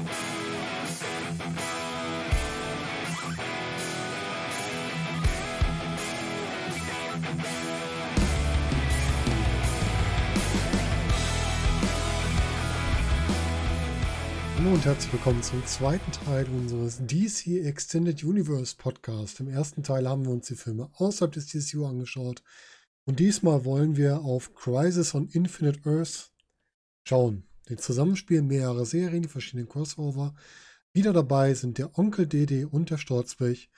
Hallo und herzlich willkommen zum zweiten Teil unseres DC Extended Universe Podcast. Im ersten Teil haben wir uns die Filme außerhalb des DCU angeschaut und diesmal wollen wir auf Crisis on Infinite Earth schauen. Den Zusammenspiel mehrerer Serien, die verschiedenen Crossover. Wieder dabei sind der Onkel Dede und der Sturzblech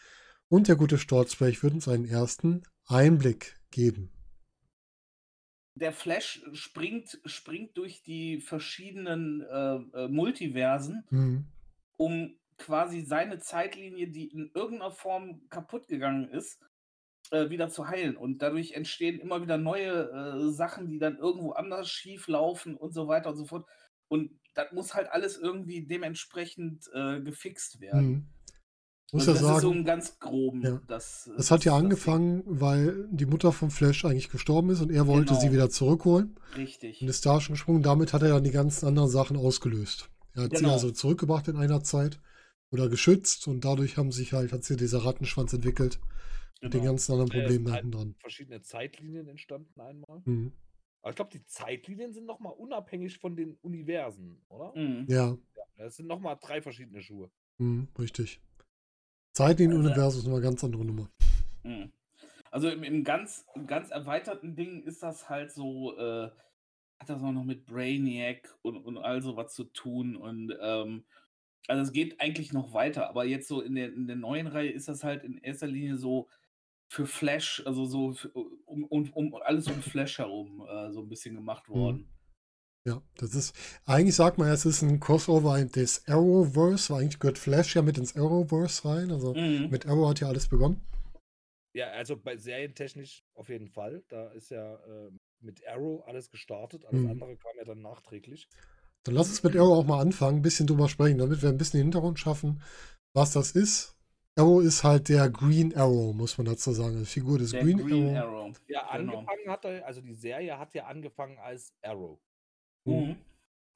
und der gute Sturzblech wird uns einen ersten Einblick geben der Flash springt, springt durch die verschiedenen äh, äh, Multiversen, mhm. um quasi seine Zeitlinie, die in irgendeiner Form kaputt gegangen ist, äh, wieder zu heilen. Und dadurch entstehen immer wieder neue äh, Sachen, die dann irgendwo anders schief laufen und so weiter und so fort. Und das muss halt alles irgendwie dementsprechend äh, gefixt werden. Mhm muss ja das sagen, ist so ein ganz groben. Ja. Das, das hat ja angefangen, weil die Mutter von Flash eigentlich gestorben ist und er wollte genau. sie wieder zurückholen. Richtig. Und ist da schon gesprungen. Damit hat er dann die ganzen anderen Sachen ausgelöst. Er hat genau. sie also zurückgebracht in einer Zeit oder geschützt und dadurch haben sich halt, hat sie dieser Rattenschwanz entwickelt. Genau. Mit den genau. ganzen anderen Problemen äh, hinten dran. Verschiedene Zeitlinien entstanden einmal. Mhm. Aber ich glaube, die Zeitlinien sind nochmal unabhängig von den Universen, oder? Mhm. Ja. ja. Das sind nochmal drei verschiedene Schuhe. Mhm, richtig. Zeitlinien-Universum also, ist eine ganz andere Nummer. Hm. Also im, im, ganz, im ganz erweiterten Ding ist das halt so, äh, hat das auch noch mit Brainiac und, und all so was zu tun. Und ähm, also es geht eigentlich noch weiter, aber jetzt so in der, in der neuen Reihe ist das halt in erster Linie so für Flash, also so für, um, um, um alles um Flash herum äh, so ein bisschen gemacht mhm. worden. Mhm. Ja, das ist, eigentlich sagt man, es ist ein Crossover des Arrowverse, weil eigentlich gehört Flash ja mit ins Arrowverse rein. Also mhm. mit Arrow hat ja alles begonnen. Ja, also bei serientechnisch auf jeden Fall. Da ist ja äh, mit Arrow alles gestartet, alles mhm. andere kam ja dann nachträglich. Dann lass uns mit Arrow auch mal anfangen, ein bisschen drüber sprechen, damit wir ein bisschen den Hintergrund schaffen, was das ist. Arrow ist halt der Green Arrow, muss man dazu sagen. Die Figur des der Green, Green Arrow. Arrow. Ja, genau. angefangen hat er, also die Serie hat ja angefangen als Arrow. Mhm.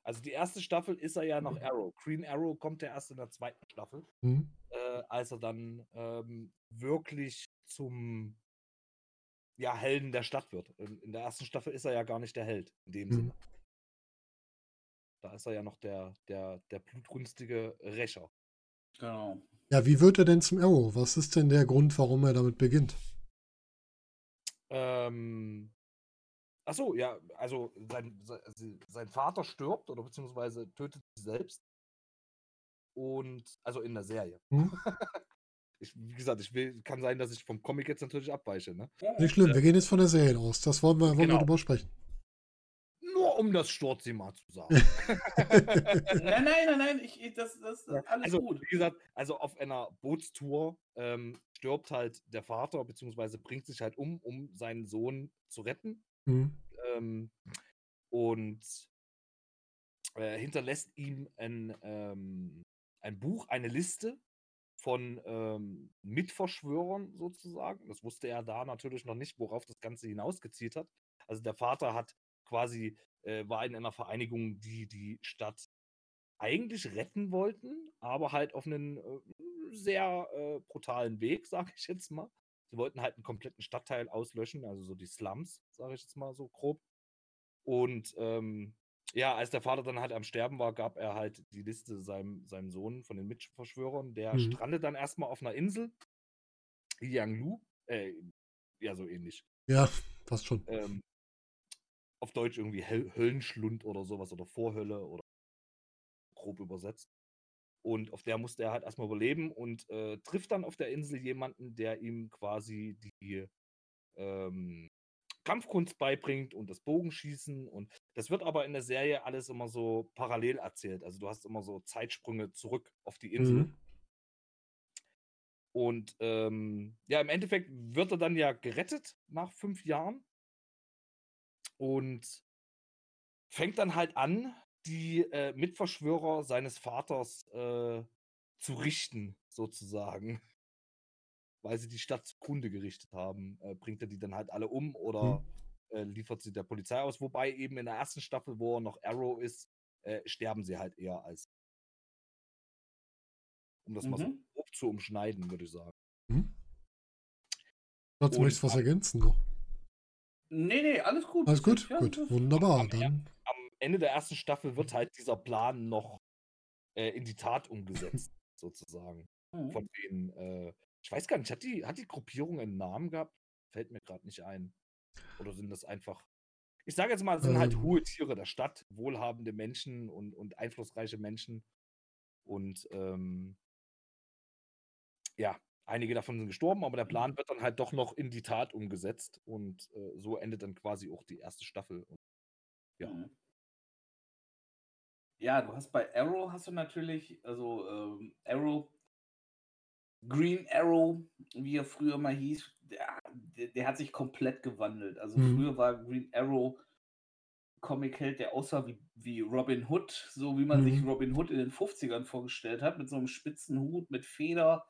Also die erste Staffel ist er ja noch Arrow. Green Arrow kommt ja erst in der zweiten Staffel, mhm. äh, als er dann ähm, wirklich zum ja, Helden der Stadt wird. In, in, der ersten Staffel ist er ja gar nicht der Held, in dem mhm. Sinne. Da ist er ja noch der, der, der blutrünstige Rächer. Genau. Ja, wie wird er denn zum Arrow? Was ist denn der Grund, warum er damit beginnt? Ähm, Ach so, ja, also sein, sein Vater stirbt oder beziehungsweise tötet sich selbst. Und, also in der Serie. Hm? Ich, wie gesagt, ich will, kann sein, dass ich vom Comic jetzt natürlich abweiche. Ne? Nicht schlimm, wir gehen jetzt von der Serie aus. Das wollen wir, wollen genau. wir drüber sprechen. Um das Sturzi mal zu sagen. nein, nein, nein, nein, ich, das, das ist alles also, gut. Wie gesagt, also auf einer Bootstour ähm, stirbt halt der Vater, beziehungsweise bringt sich halt um, um seinen Sohn zu retten. Mhm. Ähm, und äh, hinterlässt ihm ein, ähm, ein Buch, eine Liste von ähm, Mitverschwörern sozusagen. Das wusste er da natürlich noch nicht, worauf das Ganze hinausgezielt hat. Also der Vater hat quasi, äh, war in einer Vereinigung, die die Stadt eigentlich retten wollten, aber halt auf einen äh, sehr äh, brutalen Weg, sage ich jetzt mal. Sie wollten halt einen kompletten Stadtteil auslöschen, also so die Slums, sage ich jetzt mal so grob. Und ähm, ja, als der Vater dann halt am Sterben war, gab er halt die Liste seinem, seinem Sohn von den Mitverschwörern. Der mhm. strandet dann erstmal auf einer Insel, Yanglu, äh, ja, so ähnlich. Ja, fast schon. Ähm, auf Deutsch irgendwie Höllenschlund oder sowas oder Vorhölle oder grob übersetzt. Und auf der musste er halt erstmal überleben und äh, trifft dann auf der Insel jemanden, der ihm quasi die ähm, Kampfkunst beibringt und das Bogenschießen. Und das wird aber in der Serie alles immer so parallel erzählt. Also du hast immer so Zeitsprünge zurück auf die Insel. Mhm. Und ähm, ja, im Endeffekt wird er dann ja gerettet nach fünf Jahren und fängt dann halt an, die äh, Mitverschwörer seines Vaters äh, zu richten, sozusagen. Weil sie die Stadt zugrunde gerichtet haben, äh, bringt er die dann halt alle um oder hm. liefert sie der Polizei aus. Wobei eben in der ersten Staffel, wo er noch Arrow ist, äh, sterben sie halt eher als Um das mhm. mal so mhm. grob zu umschneiden, würde ich sagen. Mhm. Dazu möchtest du was ergänzen noch? Nee, nee, alles gut. Alles gut, ja, gut, wunderbar. Am, dann. am Ende der ersten Staffel wird halt dieser Plan noch äh, in die Tat umgesetzt, sozusagen. Mhm. Von denen, äh, ich weiß gar nicht, hat die, hat die Gruppierung einen Namen gehabt? Fällt mir gerade nicht ein. Oder sind das einfach. Ich sage jetzt mal, es sind halt ähm. halt hohe Tiere der Stadt, wohlhabende Menschen und, und einflussreiche Menschen. Und ähm, ja, einige davon sind gestorben, aber der mhm. Plan wird dann halt doch noch in die Tat umgesetzt. Und äh, so endet dann quasi auch die erste Staffel. Und, ja. Mhm. Ja, du hast bei Arrow hast du natürlich, also ähm, Arrow, Green Arrow, wie er früher mal hieß, der, der, der hat sich komplett gewandelt. Also mhm. früher war Green Arrow Comic-Held, der aussah wie, wie Robin Hood, so wie man mhm. sich Robin Hood in den 50ern vorgestellt hat, mit so einem spitzen Hut, mit Feder.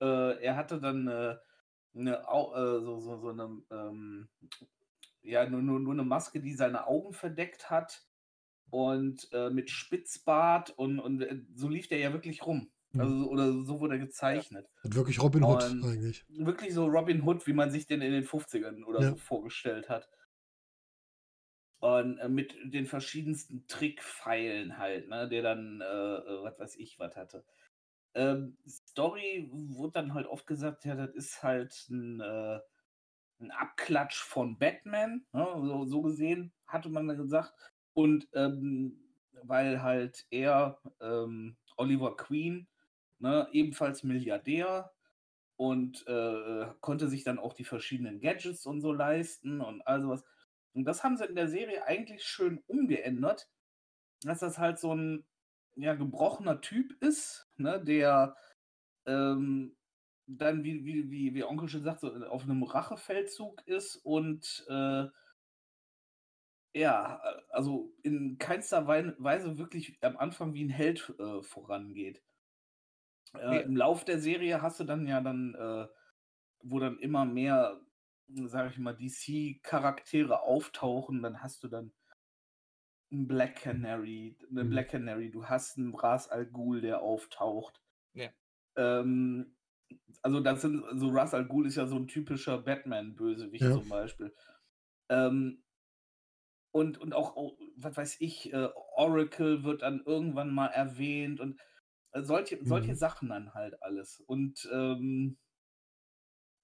Äh, er hatte dann äh, eine, äh, so, so, so eine, ähm, ja, nur, nur, nur eine Maske, die seine Augen verdeckt hat und äh, mit Spitzbart und, und äh, so lief der ja wirklich rum. Mhm. Also, oder so wurde er gezeichnet. Und wirklich Robin Hood und eigentlich. Wirklich so Robin Hood, wie man sich den in den 50ern oder ja. so vorgestellt hat. Und äh, mit den verschiedensten Trickpfeilen halt, ne, der dann, äh, äh, was weiß ich, was hatte. Ähm, Story wurde dann halt oft gesagt, ja, das ist halt ein, äh, ein Abklatsch von Batman, ne, so, so gesehen, hatte man gesagt. Und ähm, weil halt er, ähm, Oliver Queen, ne, ebenfalls Milliardär und äh, konnte sich dann auch die verschiedenen Gadgets und so leisten und all sowas. Und das haben sie in der Serie eigentlich schön umgeändert, dass das halt so ein ja, gebrochener Typ ist, ne, der ähm, dann, wie, wie, wie, wie Onkel schon sagt, so auf einem Rachefeldzug ist und äh, ja, äh, also in keinster Weise wirklich am Anfang wie ein Held äh, vorangeht. Äh, nee. Im Lauf der Serie hast du dann ja dann, äh, wo dann immer mehr, sag ich mal, DC-Charaktere auftauchen, dann hast du dann einen Black Canary, eine mhm. Black Canary, du hast einen Ras Al Ghul, der auftaucht. Ja. Ähm, also das sind, so also Ras Al Ghul ist ja so ein typischer Batman-Bösewicht ja. zum Beispiel. Ähm, und, und auch, oh, was weiß ich, äh, Oracle wird dann irgendwann mal erwähnt und äh, solche, mhm. solche Sachen dann halt alles. Und ähm,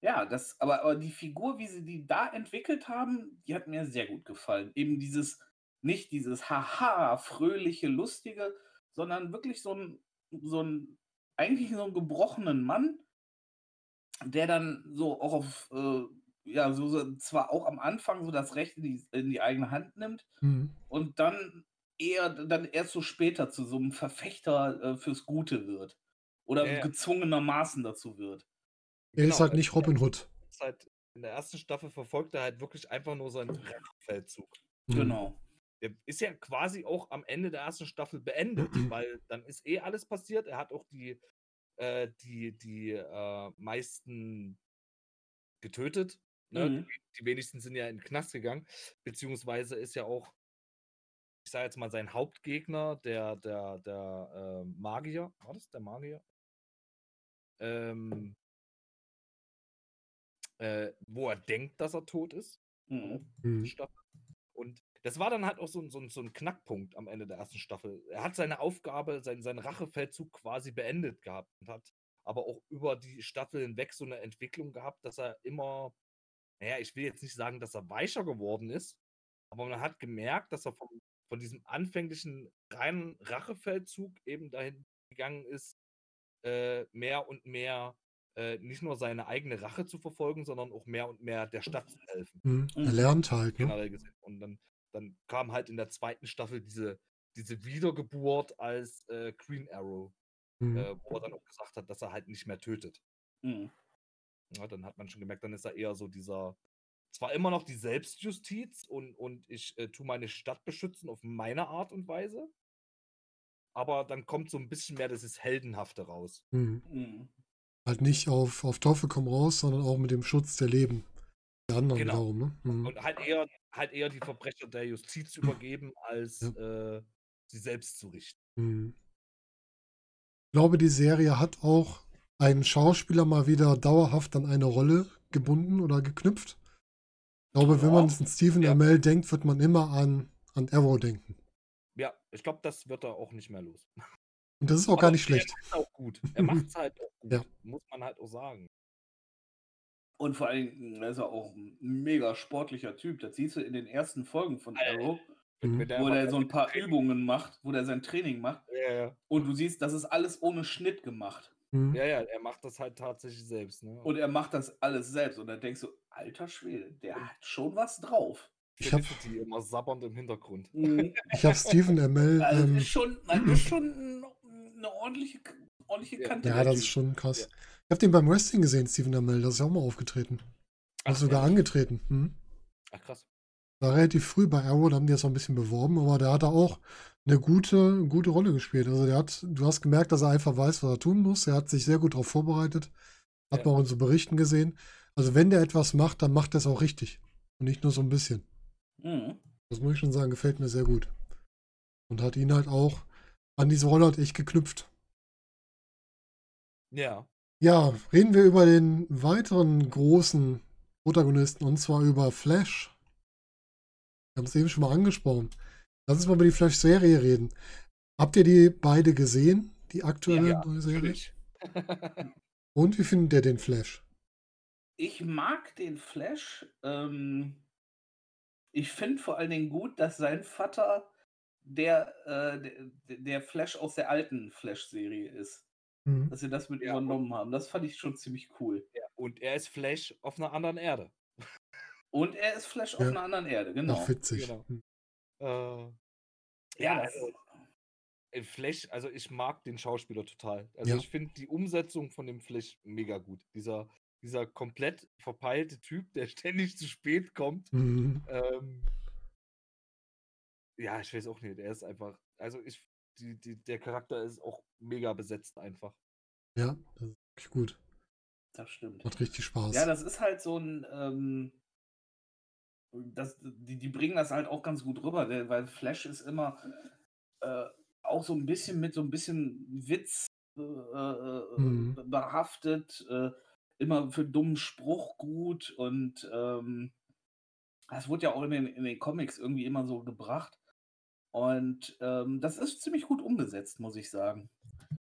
ja, das, aber, aber die Figur, wie sie die da entwickelt haben, die hat mir sehr gut gefallen. Eben dieses, nicht dieses Haha, fröhliche, lustige, sondern wirklich so ein, so ein, eigentlich so einen gebrochenen Mann, der dann so auch auf äh, ja, so, so zwar auch am Anfang so das Recht in die, in die eigene Hand nimmt mhm. und dann eher dann erst so später zu so einem Verfechter äh, fürs Gute wird. Oder ja, gezwungenermaßen dazu wird. Er genau, ist halt nicht Robin Hood. Halt in der ersten Staffel verfolgt er halt wirklich einfach nur seinen Feldzug. Mhm. Genau. Der ist ja quasi auch am Ende der ersten Staffel beendet, weil dann ist eh alles passiert. Er hat auch die, äh, die, die äh, meisten getötet. Ne? Mhm. Die, die, wenigsten sind ja in den Knast gegangen, beziehungsweise ist ja auch, ich sage jetzt mal, sein Hauptgegner, der, der, der äh, Magier, war das der Magier? Ähm, äh, wo er denkt, dass er tot ist. Mhm. mhm. Und das war dann halt auch so, so, so, ein Knackpunkt am Ende der ersten Staffel. Er hat seine Aufgabe, sein, seinen Rachefeldzug quasi beendet gehabt und hat aber auch über die Staffel hinweg so eine Entwicklung gehabt, dass er immer naja, ich will jetzt nicht sagen, dass er weicher geworden ist, aber man hat gemerkt, dass er von, von diesem anfänglichen reinen Rachefeldzug eben dahin gegangen ist, äh, mehr und mehr äh, nicht nur seine eigene Rache zu verfolgen, sondern auch mehr und mehr der Stadt zu helfen. Mhm. Er lernt halt, ne? Und dann, dann kam halt in der zweiten Staffel diese, diese Wiedergeburt als äh, Green Arrow, mhm. Äh, wo er dann auch gesagt hat, dass er halt nicht mehr tötet. Mhm. Ja, dann hat man schon gemerkt, dann ist er eher so dieser, zwar immer noch die Selbstjustiz und, und ich äh, tue meine Stadt beschützen auf meine Art und Weise, aber dann kommt so ein bisschen mehr dieses Heldenhafte raus. Mhm. Mhm. Halt nicht auf, auf Teufel komm raus, sondern auch mit dem Schutz der Leben. Der anderen genau. Glauben, ne? Mhm. Und halt eher, halt eher die Verbrecher der Justiz übergeben, als ja. äh, sie selbst zu richten. Mhm. Ich glaube, die Serie hat auch einen Schauspieler mal wieder dauerhaft an eine Rolle gebunden oder geknüpft. Ich glaube, ja, wenn man an Stephen ja. Amell denkt, wird man immer an, an Arrow denken. Ja, ich glaube, das wird er auch nicht mehr los. Und das ist auch Aber gar nicht schlecht. Er macht auch gut. Er macht es halt auch gut, ja. muss man halt auch sagen. Und vor allem, er ist er auch ein mega sportlicher Typ. Das siehst du in den ersten Folgen von Arrow. Mhm. wo er so ein paar Übungen macht, wo er sein Training macht. Ja, ja. Und du siehst, das ist alles ohne Schnitt gemacht. Mhm. Ja, ja, er macht das halt tatsächlich selbst. Ne? Und er macht das alles selbst. Und dann denkst du, alter Schwede, der hat schon was drauf. Ich habe die immer sabbernd im Hintergrund. Mhm. Ich habe Steven ML. Also ähm, ist schon, das ist schon eine ordentliche, ordentliche Kante. Ja, das ist schon krass. Ja. Ich habe den beim Wrestling gesehen, Steven ML. Das ist ja auch mal aufgetreten. Ach, sogar ja. angetreten. Hm? Ach krass. War relativ früh bei Arrow, da haben die das noch ein bisschen beworben, aber der hat da auch eine gute, gute Rolle gespielt. Also der hat, du hast gemerkt, dass er einfach weiß, was er tun muss. Er hat sich sehr gut darauf vorbereitet. Hat ja. man auch in so Berichten gesehen. Also wenn der etwas macht, dann macht er es auch richtig. Und nicht nur so ein bisschen. Mhm. Das muss ich schon sagen, gefällt mir sehr gut. Und hat ihn halt auch an diese Rolle hat echt geknüpft. Ja. Ja, reden wir über den weiteren großen Protagonisten und zwar über Flash. Wir haben es eben schon mal angesprochen. Lass uns mal über die Flash-Serie reden. Habt ihr die beide gesehen, die aktuelle ja, neue Serie? Und wie findet ihr den Flash? Ich mag den Flash. Ähm, ich finde vor allen Dingen gut, dass sein Vater der, äh, der, der, Flash aus der alten Flash-Serie ist. Mhm. Dass sie das mit ja, übernommen haben. Das fand ich schon ziemlich cool. Ja, und er ist Flash auf einer anderen Erde. Und er ist Flash auf einer anderen Erde, genau. Ach, witzig. Genau. Hm. Äh, ja, also, Flash, also ich mag den Schauspieler total. Also ja. ich finde die Umsetzung von dem Flash mega gut. Dieser, dieser komplett verpeilte Typ, der ständig zu spät kommt. Mhm. Ähm, ja, ich weiß auch nicht. Er ist einfach, also ich, die, die, der Charakter ist auch mega besetzt einfach. Ja, das ist wirklich gut. Das stimmt. Macht richtig Spaß. Ja, das ist halt so ein, ähm, das, die, die bringen das halt auch ganz gut rüber, weil Flash ist immer äh, auch so ein bisschen mit so ein bisschen Witz äh, äh mhm. behaftet, äh, immer für dummen Spruch gut und ähm, das wurde ja auch in den, in den Comics irgendwie immer so gebracht. Und ähm, das ist ziemlich gut umgesetzt, muss ich sagen.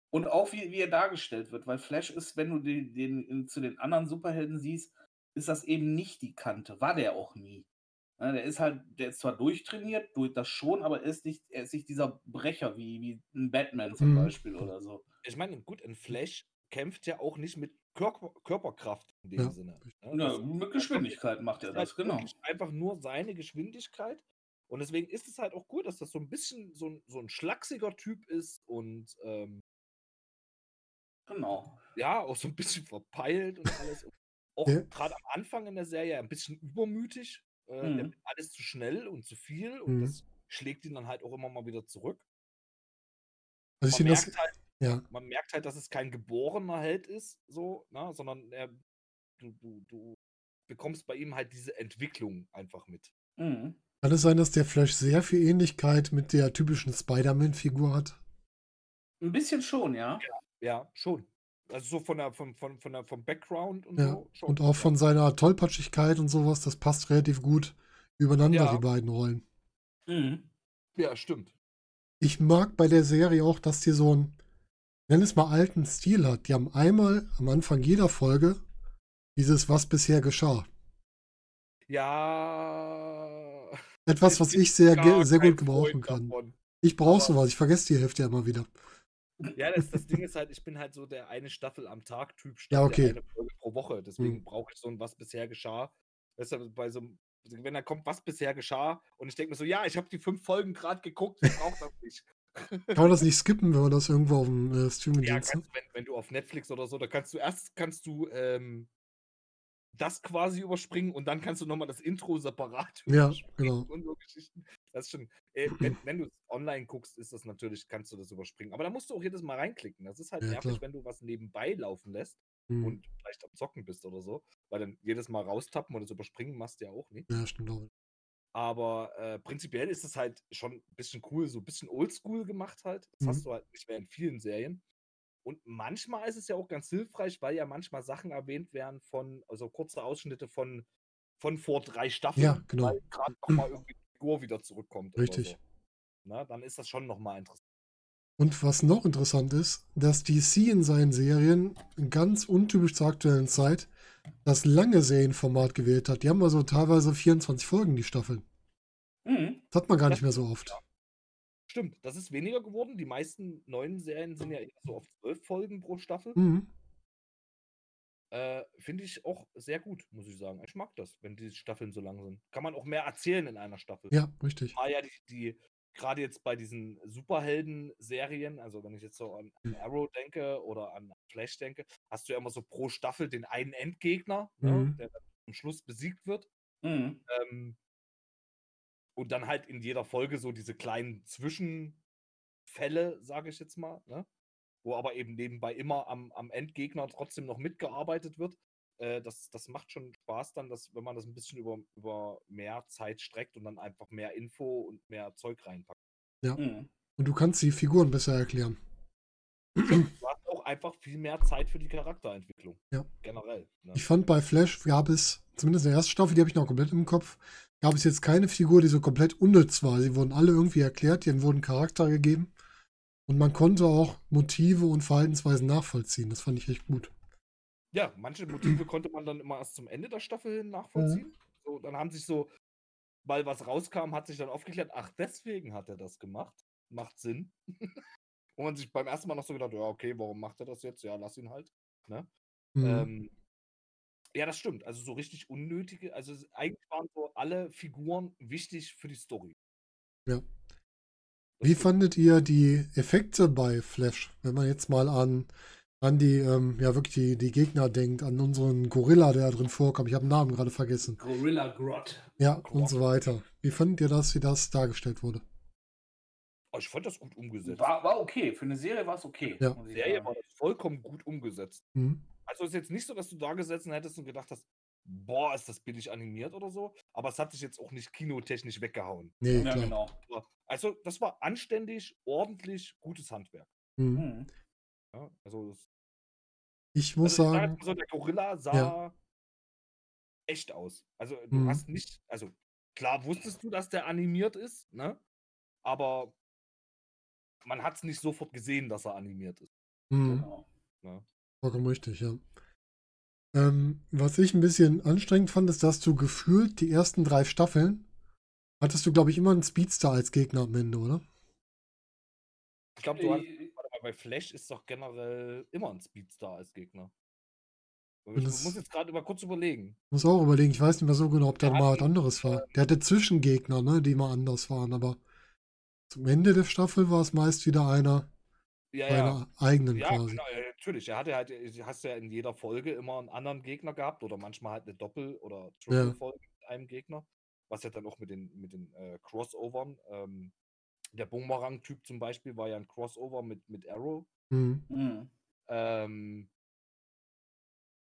Und auch wie, wie er dargestellt wird, weil Flash ist, wenn du den, den in, zu den anderen Superhelden siehst, ist das eben nicht die Kante. War der auch nie. Ja, der ist halt, der ist zwar durchtrainiert, durch das schon, aber er ist nicht, er ist nicht dieser Brecher wie, wie ein Batman zum mhm. Beispiel oder so. Ich meine, gut, ein Flash kämpft ja auch nicht mit Körper, Körperkraft in dem ja. Sinne. Ja, ja mit Geschwindigkeit macht er das, halt genau. Einfach nur seine Geschwindigkeit. Und deswegen ist es halt auch gut, dass das so ein bisschen so ein, so ein schlachsiger Typ ist und ähm, genau. Ja, auch so ein bisschen verpeilt und alles. auch ja. gerade am Anfang in der Serie ein bisschen übermütig. Äh, mhm. alles zu schnell und zu viel und mhm. das schlägt ihn dann halt auch immer mal wieder zurück. Also man, merkt das, halt, ja. man merkt halt, dass es kein geborener Held ist, so, na, ne, sondern er, du, du, du bekommst bei ihm halt diese Entwicklung einfach mit. Mhm. Kann es sein, dass der Flash sehr viel Ähnlichkeit mit der typischen Spider-Man-Figur hat? Ein bisschen schon, ja. Ja, ja schon. Also so von der, von, von, von der, vom Background und ja. so. Schon. Und auch von seiner Tollpatschigkeit und sowas, das passt relativ gut übereinander, ja. die beiden Rollen. Mhm. Ja, stimmt. Ich mag bei der Serie auch, dass die so einen, nenn es mal alten Stil hat. Die haben einmal am Anfang jeder Folge dieses Was bisher geschah. Ja. Etwas, was ich sehr, sehr gut gebrauchen kann. Davon. Ich brauche sowas, ich vergesse die Hälfte ja immer wieder. Ja, das, das Ding ist halt, ich bin halt so der eine Staffel am Tag Typ ja, okay. eine Folge pro Woche. Deswegen hm. brauche ich so ein Was bisher geschah. Deshalb bei so wenn da kommt, was bisher geschah, und ich denke mir so, ja, ich habe die fünf Folgen gerade geguckt, ich brauche das nicht. Kann man das nicht skippen, wenn man das irgendwo auf dem äh, Streaming Ja, kannst, wenn, wenn, du auf Netflix oder so, da kannst du erst kannst du ähm, das quasi überspringen und dann kannst du nochmal das Intro separat ja, genau. und so Geschichten. Das ist schon, äh, wenn, wenn du online guckst, ist das natürlich, kannst du das überspringen. Aber da musst du auch jedes Mal reinklicken. Das ist halt ja, nervig, klar. wenn du was nebenbei laufen lässt hm. und vielleicht am Zocken bist oder so. Weil dann jedes Mal raustappen oder das überspringen machst du ja auch nicht. Ja, stimmt auch. Aber äh, prinzipiell ist es halt schon ein bisschen cool, so ein bisschen oldschool gemacht halt. Das mhm. hast du halt nicht mehr in vielen Serien. Und manchmal ist es ja auch ganz hilfreich, weil ja manchmal Sachen erwähnt werden von, also kurze Ausschnitte von, von vor drei Staffeln, ja, genau. weil gerade nochmal irgendwie die Figur wieder zurückkommt. Richtig. So. Na, dann ist das schon nochmal interessant. Und was noch interessant ist, dass DC in seinen Serien ganz untypisch zur aktuellen Zeit das lange Serienformat gewählt hat. Die haben also teilweise 24 Folgen, die Staffeln. Mhm. Das hat man gar nicht mehr so oft. Stimmt, das ist weniger geworden. Die meisten neuen Serien sind ja eher so auf zwölf Folgen pro Staffel. Mhm. Äh, Finde ich auch sehr gut, muss ich sagen. Ich mag das, wenn die Staffeln so lang sind. Kann man auch mehr erzählen in einer Staffel. Ja, richtig. Ah ja, die, die gerade jetzt bei diesen Superhelden-Serien, also wenn ich jetzt so an, an, hm. Arrow denke oder an Flash denke, hast du ja immer so pro Staffel den einen Endgegner, ne, mhm. ne, der dann am Schluss besiegt wird. Mhm. Ähm, und dann halt in jeder Folge so diese kleinen Zwischenfälle, sage ich jetzt mal, ne? wo aber eben nebenbei immer am, am Endgegner trotzdem noch mitgearbeitet wird. Äh, das, das macht schon Spaß dann, dass, wenn man das ein bisschen über, über mehr Zeit streckt und dann einfach mehr Info und mehr Zeug reinpackt. Ja. Mhm. Und du kannst die Figuren besser erklären. Einfach viel mehr Zeit für die Charakterentwicklung. Ja. Generell. Ne? Ich fand bei Flash gab es, zumindest in der ersten Staffel, die habe ich noch komplett im Kopf, gab es jetzt keine Figur, die so komplett unnütz war. Sie wurden alle irgendwie erklärt, denen wurden Charakter gegeben. Und man konnte auch Motive und Verhaltensweisen nachvollziehen. Das fand ich echt gut. Ja, manche Motive konnte man dann immer erst zum Ende der Staffel hin nachvollziehen. Mhm. So, dann haben sich so, weil was rauskam, hat sich dann aufgeklärt, ach, deswegen hat er das gemacht. Macht Sinn. Und man sich beim ersten Mal noch so gedacht, ja, okay, warum macht er das jetzt? Ja, lass ihn halt. Ne? Mhm. Ähm, ja, das stimmt. Also so richtig unnötige, also eigentlich waren so alle Figuren wichtig für die Story. Ja. Wie fandet ihr die Effekte bei Flash, wenn man jetzt mal an, an die, ähm, ja wirklich die, die Gegner denkt, an unseren Gorilla, der da drin vorkommt. Ich habe den Namen gerade vergessen. Gorilla Grot. Ja, Grot. und so weiter. Wie fandet ihr das, wie das dargestellt wurde? Oh, ich fand das gut umgesetzt. War, war okay. Für eine Serie war es okay. Ja. Die Serie war das vollkommen gut umgesetzt. Mhm. Also es ist jetzt nicht so, dass du da gesessen hättest und gedacht hast, boah, ist das billig animiert oder so. Aber es hat sich jetzt auch nicht kinotechnisch weggehauen. Nee, ja, genau. Also, das war anständig, ordentlich, gutes Handwerk. Mhm. mhm. Ja, also das, ich muss also, sagen. so, der Gorilla sah ja. echt aus. Also, du mhm. hast nicht, also klar wusstest du, dass der animiert ist, ne? Aber man hat es nicht sofort gesehen, dass er animiert ist. Mhm. Genau. Ja. Vollkommen richtig, ja. Ähm, was ich ein bisschen anstrengend fand, ist, dass du gefühlt die ersten drei Staffeln hattest du, glaube ich, immer einen Speedstar als Gegner am Ende, oder? Ich glaube, du hast, äh, bei Flash ist doch generell immer ein Speedstar als Gegner. Ich das muss jetzt gerade mal kurz überlegen. Ich muss auch überlegen, ich weiß nicht mehr so genau, ob da mal was anderes war. Der hatte Zwischengegner, ne, die mal anders waren, aber zum Ende der Staffel war es meist wieder einer ja, ja. eigenen ja, quasi. Genau, natürlich. Er hatte halt, hast ja in jeder Folge immer einen anderen Gegner gehabt oder manchmal halt eine Doppel- oder Triple-Folge ja. mit einem Gegner. Was ja dann auch mit den, mit den äh, Crossovern. Ähm, der Boomerang-Typ zum Beispiel war ja ein Crossover mit, mit Arrow. Mhm. Mhm. Ähm,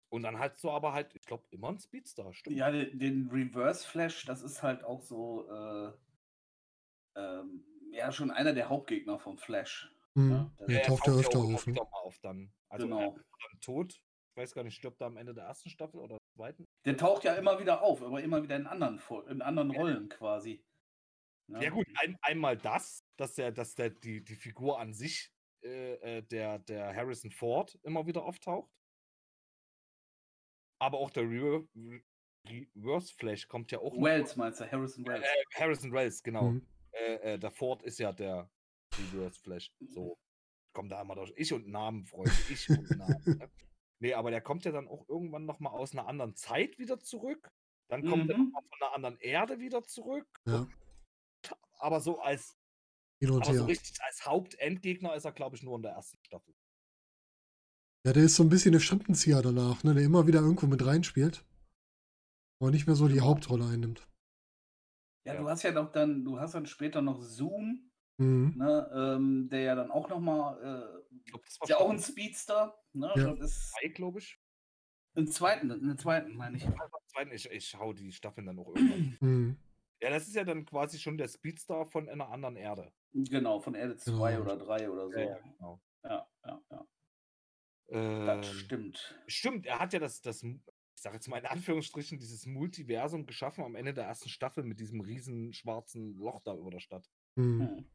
und dann hast du aber halt, ich glaube, immer ein Speedstar, stimmt. Ja, den, den, Reverse Flash, das ist halt auch so, äh, ähm, ja, schon einer der Hauptgegner vom Flash. Mhm. Ja, der taucht ja öfter auf. Ne? auf dann. Also genau. dann tot. Ich weiß gar nicht, stirbt er am Ende der ersten Staffel oder zweiten? Der taucht ja immer wieder auf, aber immer wieder in anderen, in anderen Rollen quasi. Ja, ja gut, ein, einmal das, dass der, dass der die, die Figur an sich, äh, äh der, der Harrison Ford, immer wieder auftaucht. Aber auch der Reverse Flash kommt ja auch. Wells meinst du, Harrison Wells. Äh, Harrison Wells, genau. Mhm. Äh, äh, der Ford ist ja der Reverse Flash. So, kommt da immer durch. Ich und Namen, Freunde. Ich und Namen. ne? Nee, aber der kommt ja dann auch irgendwann nochmal aus einer anderen Zeit wieder zurück. Dann kommt mhm. er nochmal von einer anderen Erde wieder zurück. Ja. Aber so als aber so richtig als Hauptendgegner ist er, glaube ich, nur in der ersten Staffel. Ja, der ist so ein bisschen der Schattenzieher danach, ne? der immer wieder irgendwo mit reinspielt. Aber nicht mehr so die genau. Hauptrolle einnimmt. Ja, du hast ja noch dann, du hast dann später noch Zoom, Mhm. Ne, ähm, der ja dann auch nochmal, äh, ist ja auch ein Speedster. Ne? Ja. Das ist glaube ich. Im zweiten, der zweiten meine ich. Zweiten, ich, ich hau die Staffeln dann auch irgendwann. Mhm. Ja, das ist ja dann quasi schon der Speedstar von einer anderen Erde. Genau, von Erde 2 genau. oder 3 oder so. Ja, genau. Ja, ja, ja. Äh, das stimmt. Stimmt, er hat ja das, das sage jetzt mal in Anführungsstrichen, dieses Multiversum geschaffen am Ende der ersten Staffel mit diesem riesen schwarzen Loch da über der Stadt. Mhm. Hm.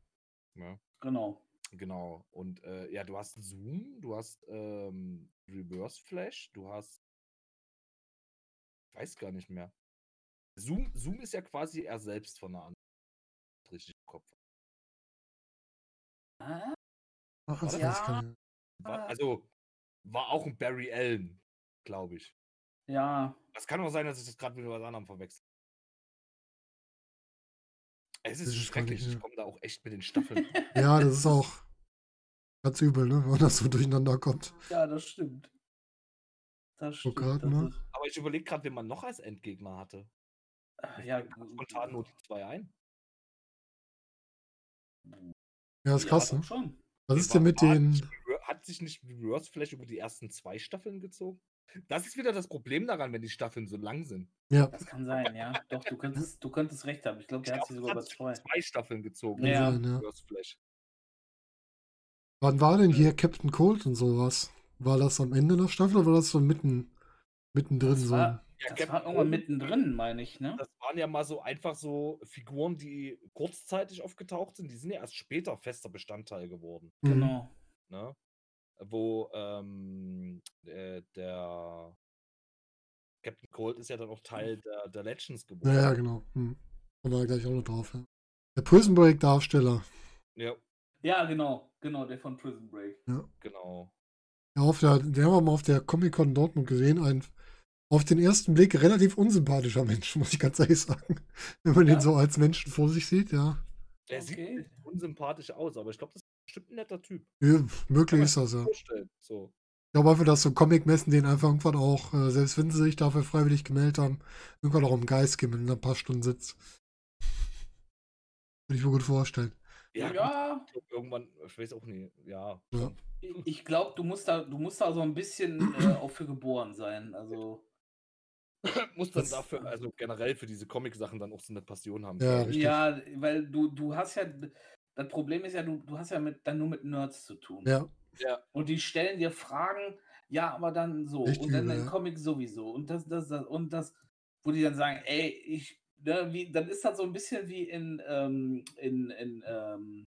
Ja. Genau. Genau. Und äh, ja, du hast Zoom, du hast ähm, Reverse Flash, du hast. Ich weiß gar nicht mehr. Zoom, Zoom ist ja quasi er selbst von der anderen. Richtig im Kopf. Ah? Ach, das ja. War, also war auch ein Barry Allen, glaube ich. Ja. Das kann auch sein, dass ich das gerade mit was anderem verwechsel. Es ist, ist schrecklich. Ich komme da auch echt mit den Staffeln. ja, das ist auch ganz übel, ne? wenn das so durcheinander kommt. Ja, das stimmt. Das stimmt. Grad, ne? Aber ich überlege gerade, wen man noch als Endgegner hatte. Ja, spontan nur die zwei ein. Ja, ist krass, ne? Schon. Was ist denn mit den. Hat sich nicht Reverse vielleicht über die ersten zwei Staffeln gezogen? Das ist wieder das Problem daran, wenn die Staffeln so lang sind. Ja. Das kann sein, ja. Doch, du könntest, du könntest recht haben. Ich glaube, der ich hat sich sogar über zwei. zwei Staffeln gezogen. Ja. ja. Wann war denn hier Captain Cold und sowas? War das am Ende der Staffel oder war das so mitten, mittendrin das so? War, ja, das war irgendwann mittendrin, meine ich, ne? Das waren ja mal so einfach so Figuren, die kurzzeitig aufgetaucht sind. Die sind ja erst später fester Bestandteil geworden. Mhm. Genau. Ne? Wo ähm, äh, der Captain Cold ist ja dann auch Teil der, der Legends geworden. Ja, ja genau. Hm. Kommen wir gleich auch noch drauf. Ja. Der Prison Break Darsteller. Ja. Ja, genau. Genau, der von Prison Break. Ja. Genau. Ja, auf der, den haben wir mal auf der Comic-Con Dortmund gesehen. Ein auf den ersten Blick relativ unsympathischer Mensch, muss ich ganz ehrlich sagen. Wenn man ja. den so als Menschen vor sich sieht, ja. Der okay. sieht unsympathisch aus, aber ich glaube, das bestimmt ein netter Typ. Ja, möglich ist das, ja. So. Ich glaube einfach, dass so Comic-Messen den einfach irgendwann auch, äh, selbst wenn sie sich dafür freiwillig gemeldet haben, irgendwann auch im Geist gehen, wenn er ein paar Stunden sitzt. Würde ich mir gut vorstellen. Ja, ja. Irgendwann, ich weiß auch nicht, ja. ja. Ich glaube, du musst da, du musst da so ein bisschen äh, auch für geboren sein. Also. muss dann dafür, also generell für diese Comic-Sachen dann auch so eine Passion haben. Ja, ja, weil du, du hast ja, das Problem ist ja, du, du hast ja mit, dann nur mit Nerds zu tun. Ja. ja. Und die stellen dir Fragen, ja, aber dann so. Richtig, und dann ja. Comic sowieso. Und das, das, das, und das, wo die dann sagen, ey, ich, ne, wie, dann ist das so ein bisschen wie in, ähm, in, in, ähm,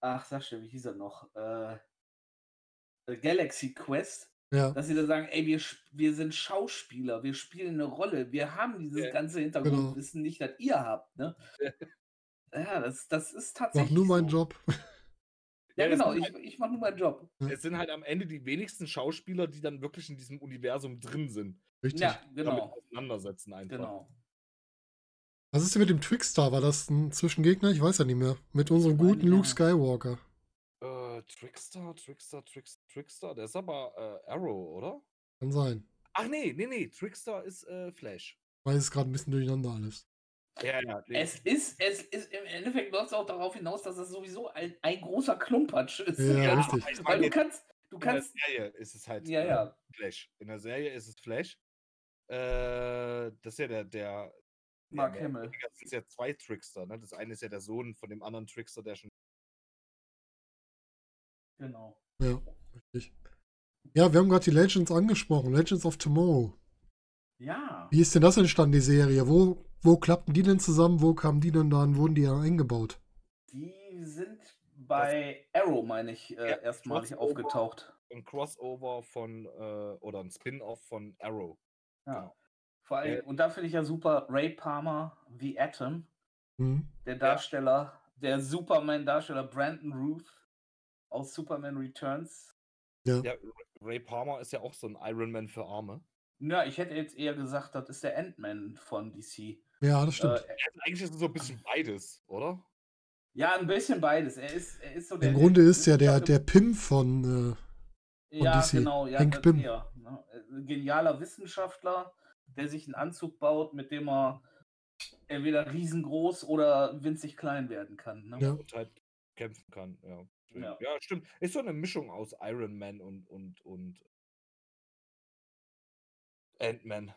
ach, sag schon, wie hieß er noch? Äh, Galaxy Quest. Ja. Dass sie dann sagen, ey, wir, wir sind Schauspieler, wir spielen eine Rolle, wir haben dieses ja. ganze genau. Hintergrundwissen genau. nicht, das ihr habt. Ne? Ja, das, das ist tatsächlich. Mach nur meinen so. Job. Ja, genau, ich, halt, ich mache nur meinen Job. Es sind halt am Ende die wenigsten Schauspieler, die dann wirklich in diesem Universum drin sind. Richtig. Ja, genau. Damit auseinandersetzen einfach. Genau. Was ist denn mit dem Trickstar? War das ein Zwischengegner? Ich weiß ja nicht mehr. Mit unserem guten Luke Skywalker. Äh, Trickstar, Trickstar, Trickstar, Trickstar. Der ist aber äh, Arrow, oder? Kann sein. Ach nee, nee, nee. Trickstar ist äh, Flash. Weiß es gerade ein bisschen durcheinander alles. Ja, ja. Es ist, es ist, im Endeffekt läuft es auch darauf hinaus, dass es sowieso ein, ein großer Klumpatsch ist. Ja, ja richtig. Weil du kannst, du kannst. In der Serie ist es halt ja, ja. Flash. In der Serie ist es Flash. Äh, das ist ja der, der Mark Hamill. Das sind ja zwei Trickster, ne? Das eine ist ja der Sohn von dem anderen Trickster, der schon. Genau. Ja, richtig. Ja, wir haben gerade die Legends angesprochen. Legends of Tomorrow. Ja. Wie ist denn das entstanden, die Serie? Wo wo klappten die denn zusammen? Wo kamen die denn da an? Wurden die ja eingebaut? Die sind bei das, Arrow, meine ich, äh, ja, erstmalig aufgetaucht. Ein Crossover von, äh, oder ein Spin-off von Arrow. Ja. Genau. Vor allem, äh, und da finde ich ja super Ray Palmer wie Atom, mhm. der Darsteller, ja. der Superman-Darsteller Brandon Ruth aus Superman Returns. Ja. ja. Ray Palmer ist ja auch so ein Iron Man für Arme. Ja, ich hätte jetzt eher gesagt, das ist der Ant-Man von DC. Ja, das stimmt. Äh, eigentlich ist es so ein bisschen beides, oder? Ja, ein bisschen beides. Er ist, er ist so der. Im Grunde ist ja der, der Pim von, äh, von ja, DC. genau. Ja, Hank Pym. Ja, ne? Genialer Wissenschaftler, der sich einen Anzug baut, mit dem er entweder riesengroß oder winzig klein werden kann. Ne? Ja. Und halt kämpfen kann, ja. ja. Ja, stimmt. Ist so eine Mischung aus Iron Man und, und, und Ant-Man.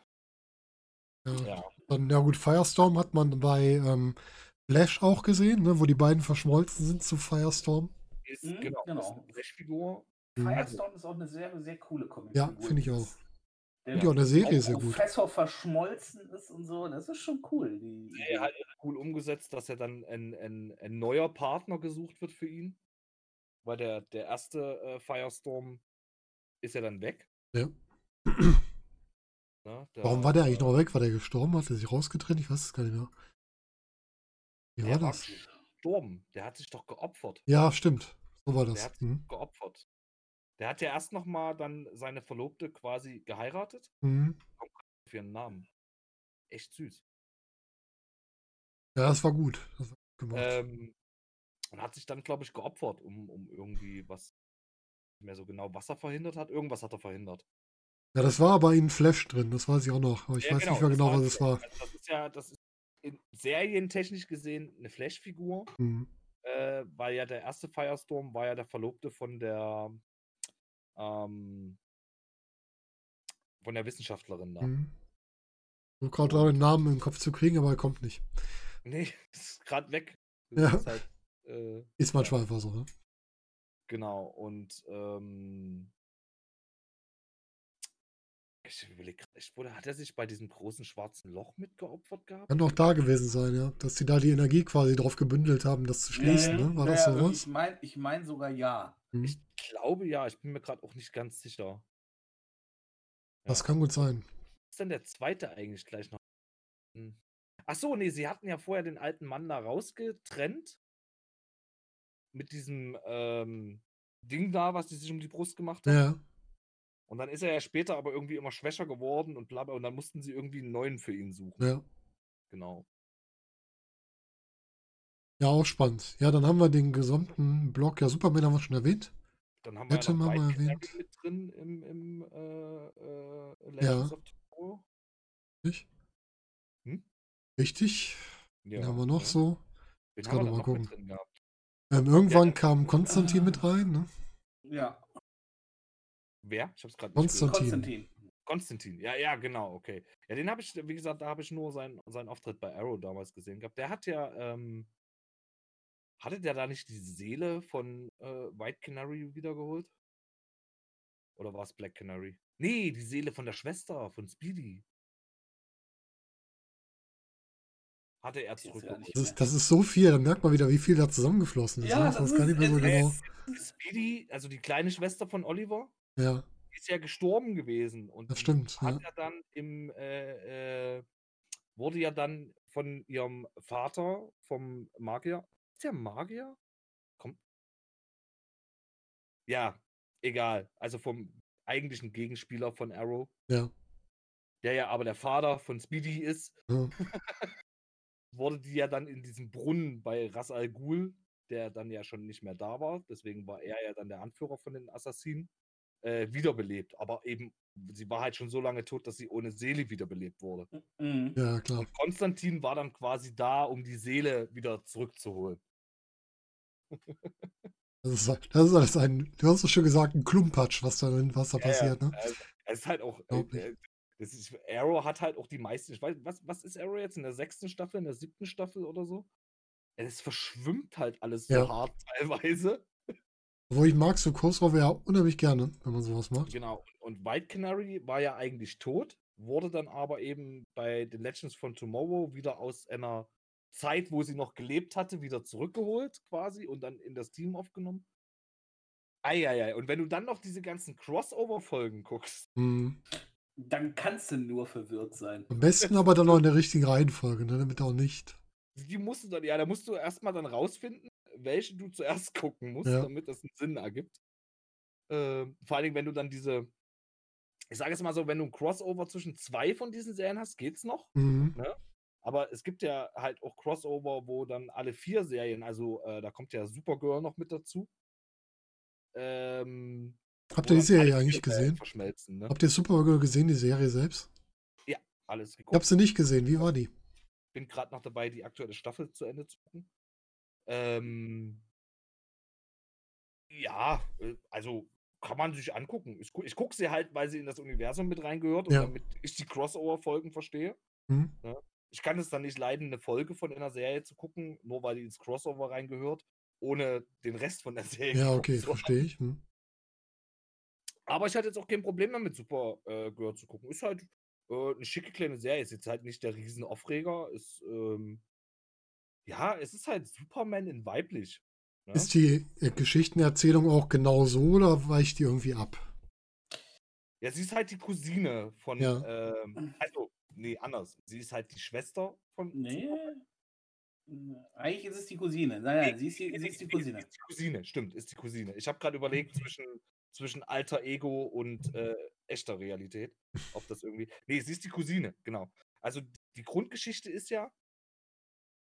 Ja. ja. Dann, ja gut, Firestorm hat man bei ähm, Flash auch gesehen, ne, wo die beiden verschmolzen sind zu Firestorm. Ist, mhm, genau, genau. Ist eine Flash-Figur. Firestorm ist auch eine sehr, sehr coole Comic. Ja, finde ich auch. Der ja, eine Serie sehr gut. Professor verschmolzen ist und so, das ist schon cool. Die, ja, halt cool umgesetzt, dass er dann ein, ein, ein, neuer Partner gesucht wird für ihn. Weil der, der erste äh, Firestorm ist ja dann weg. Ja. Na, der, Warum war der eigentlich noch weg? War der gestorben? Hat er sich rausgetrennt? Ich weiß es gar nicht mehr. Wie war das? gestorben. Der hat sich doch geopfert. Ja, stimmt. So war das. Der hat mhm. geopfert. Der hat ja erst noch mal dann seine Verlobte quasi geheiratet. Mhm. Für ihren Namen. Echt süß. Ja, das war gut. Das war gut gemacht. Ähm, und hat sich dann, glaube ich, geopfert, um, um irgendwie was nicht mehr so genau, was er verhindert hat. Irgendwas hat er verhindert. Ja, das war aber in Flash drin, das weiß ich auch noch. Aber ich ja, weiß genau, nicht mehr genau, was es war. Also das ist ja, das ist in serientechnisch gesehen eine Flash-Figur. Mhm. Äh, weil ja der erste Firestorm war ja der Verlobte von der ähm, von der Wissenschaftlerin da. Mhm. Ich gerade einen Namen im Kopf zu kriegen, aber er kommt nicht. Nee, ist gerade weg. Das ja. Ist, halt, äh, ist manchmal ja. einfach so, ne? Genau, und ähm, ich überlege gerade, hat er sich bei diesem großen schwarzen Loch mitgeopfert gehabt? Kann auch da gewesen sein, ja. Dass sie da die Energie quasi drauf gebündelt haben, das zu schließen, ja, ne? War ja, das sowas? Ich meine ich mein sogar ja. Hm. Ich glaube ja, ich bin mir gerade auch nicht ganz sicher. Das kann gut sein. Was ist denn der zweite eigentlich gleich noch? Hm. Ach so, nee, sie hatten ja vorher den alten Mann da rausgetrennt. Mit diesem ähm, Ding da, was sie sich um die Brust gemacht hat. Ja. Und dann ist er ja später aber irgendwie immer schwächer geworden und bla, und dann mussten sie irgendwie einen neuen für ihn suchen. Ja. Genau. Ja, auch spannend. Ja, dann haben wir den gesamten Block. Ja, Superman haben wir schon erwähnt. Dann haben wir Atom ja wir erwähnt. mit drin im, im äh, äh, ja. of Tomorrow. Richtig. Hm? Richtig. Ja, den haben wir noch ja. so. Jetzt kann mal gucken. Ähm, irgendwann ja, kam Konstantin mit rein, ne? Ja. Wer? Ich hab's gerade Konstantin. Konstantin. Konstantin, ja, ja, genau, okay. Ja, den habe ich, wie gesagt, da habe ich nur seinen, seinen Auftritt bei Arrow damals gesehen gehabt. Der hat ja, ähm, hatte der da nicht die Seele von äh, White Canary wiedergeholt? Oder war es Black Canary? Nee, die Seele von der Schwester, von Speedy. Hatte er zurückgeholt. Das ist, das ist so viel, da merkt man wieder, wie viel da zusammengeflossen ist. Ja, ne? das, das ist, gar nicht mehr so genau. Speedy, also die kleine Schwester von Oliver, ja. ist ja gestorben gewesen. Und das stimmt. Hat ja. dann im, äh, äh, wurde ja dann von ihrem Vater, vom Magier, ist der Magier? Kommt. Ja, egal. Also vom eigentlichen Gegenspieler von Arrow. Ja. Der ja aber der Vater von Speedy ist. Ja. wurde die ja dann in diesem Brunnen bei Ras Al Ghul, der dann ja schon nicht mehr da war, deswegen war er ja dann der Anführer von den Assassinen, äh, wiederbelebt. Aber eben, sie war halt schon so lange tot, dass sie ohne Seele wiederbelebt wurde. Mhm. Ja, klar. Und Konstantin war dann quasi da, um die Seele wieder zurückzuholen. Das ist, das ist alles ein, du hast es schon gesagt, ein Klumpatsch, was da, was da ja, passiert. Ne? Also, es ist halt auch, äh, ist, Arrow hat halt auch die meisten, ich weiß, was, was ist Arrow jetzt in der sechsten Staffel, in der siebten Staffel oder so? Es verschwimmt halt alles ja. so hart teilweise. Wo ich mag so Crossover ja unheimlich gerne, wenn man sowas macht. Genau. Und White Canary war ja eigentlich tot, wurde dann aber eben bei The Legends von Tomorrow wieder aus einer Zeit, wo sie noch gelebt hatte, wieder zurückgeholt quasi und dann in das Team aufgenommen. Eieiei. Und wenn du dann noch diese ganzen Crossover-Folgen guckst, mhm. dann kannst du nur verwirrt sein. Am besten aber dann noch in der richtigen Reihenfolge, ne? damit auch nicht. Die musst du dann, ja, da musst du erstmal dann rausfinden, welche du zuerst gucken musst, ja. damit das einen Sinn ergibt. Äh, vor allen Dingen, wenn du dann diese, ich sage es mal so, wenn du ein Crossover zwischen zwei von diesen Serien hast, geht's noch. Mhm. Ne? Aber es gibt ja halt auch Crossover, wo dann alle vier Serien, also äh, da kommt ja Supergirl noch mit dazu. Ähm, Habt ihr die Serie eigentlich gesehen? Verschmelzen, ne? Habt ihr Supergirl gesehen, die Serie selbst? Ja, alles geguckt. Ich hab sie nicht gesehen. Wie war die? Bin gerade noch dabei, die aktuelle Staffel zu Ende zu gucken. Ähm, ja, äh, also kann man sich angucken. Ich, ich gucke sie halt, weil sie in das Universum mit reingehört und ja. damit ich die Crossover-Folgen verstehe. Mhm. Ja. Ne? ich kann es dann nicht leiden, eine Folge von einer Serie zu gucken, nur weil die ins Crossover reingehört, ohne den Rest von der Serie. Ja, okay, verstehe ich. Hm. Aber ich hatte jetzt auch kein Problem damit, Supergirl äh, zu gucken. Ist halt äh, eine schicke kleine Serie. Ist jetzt halt nicht der Riesenaufreger. Ist, ähm, ja, es ist halt Superman in weiblich. Ne? Ist die äh, Geschichtenerzählung auch genau so oder weicht die irgendwie ab? Ja, sie ist halt die Cousine von, ja. ähm, also, nee, anders. Sie ist halt die Schwester von. Nee. Eigentlich ist es die Cousine. Nein, nein, sie ist die, sie ist die Cousine. Ist die Cousine, stimmt, ist die Cousine. Ich habe gerade überlegt zwischen, zwischen alter Ego und äh, echter Realität. Ob das irgendwie. Nee, sie ist die Cousine, genau. Also die Grundgeschichte ist ja,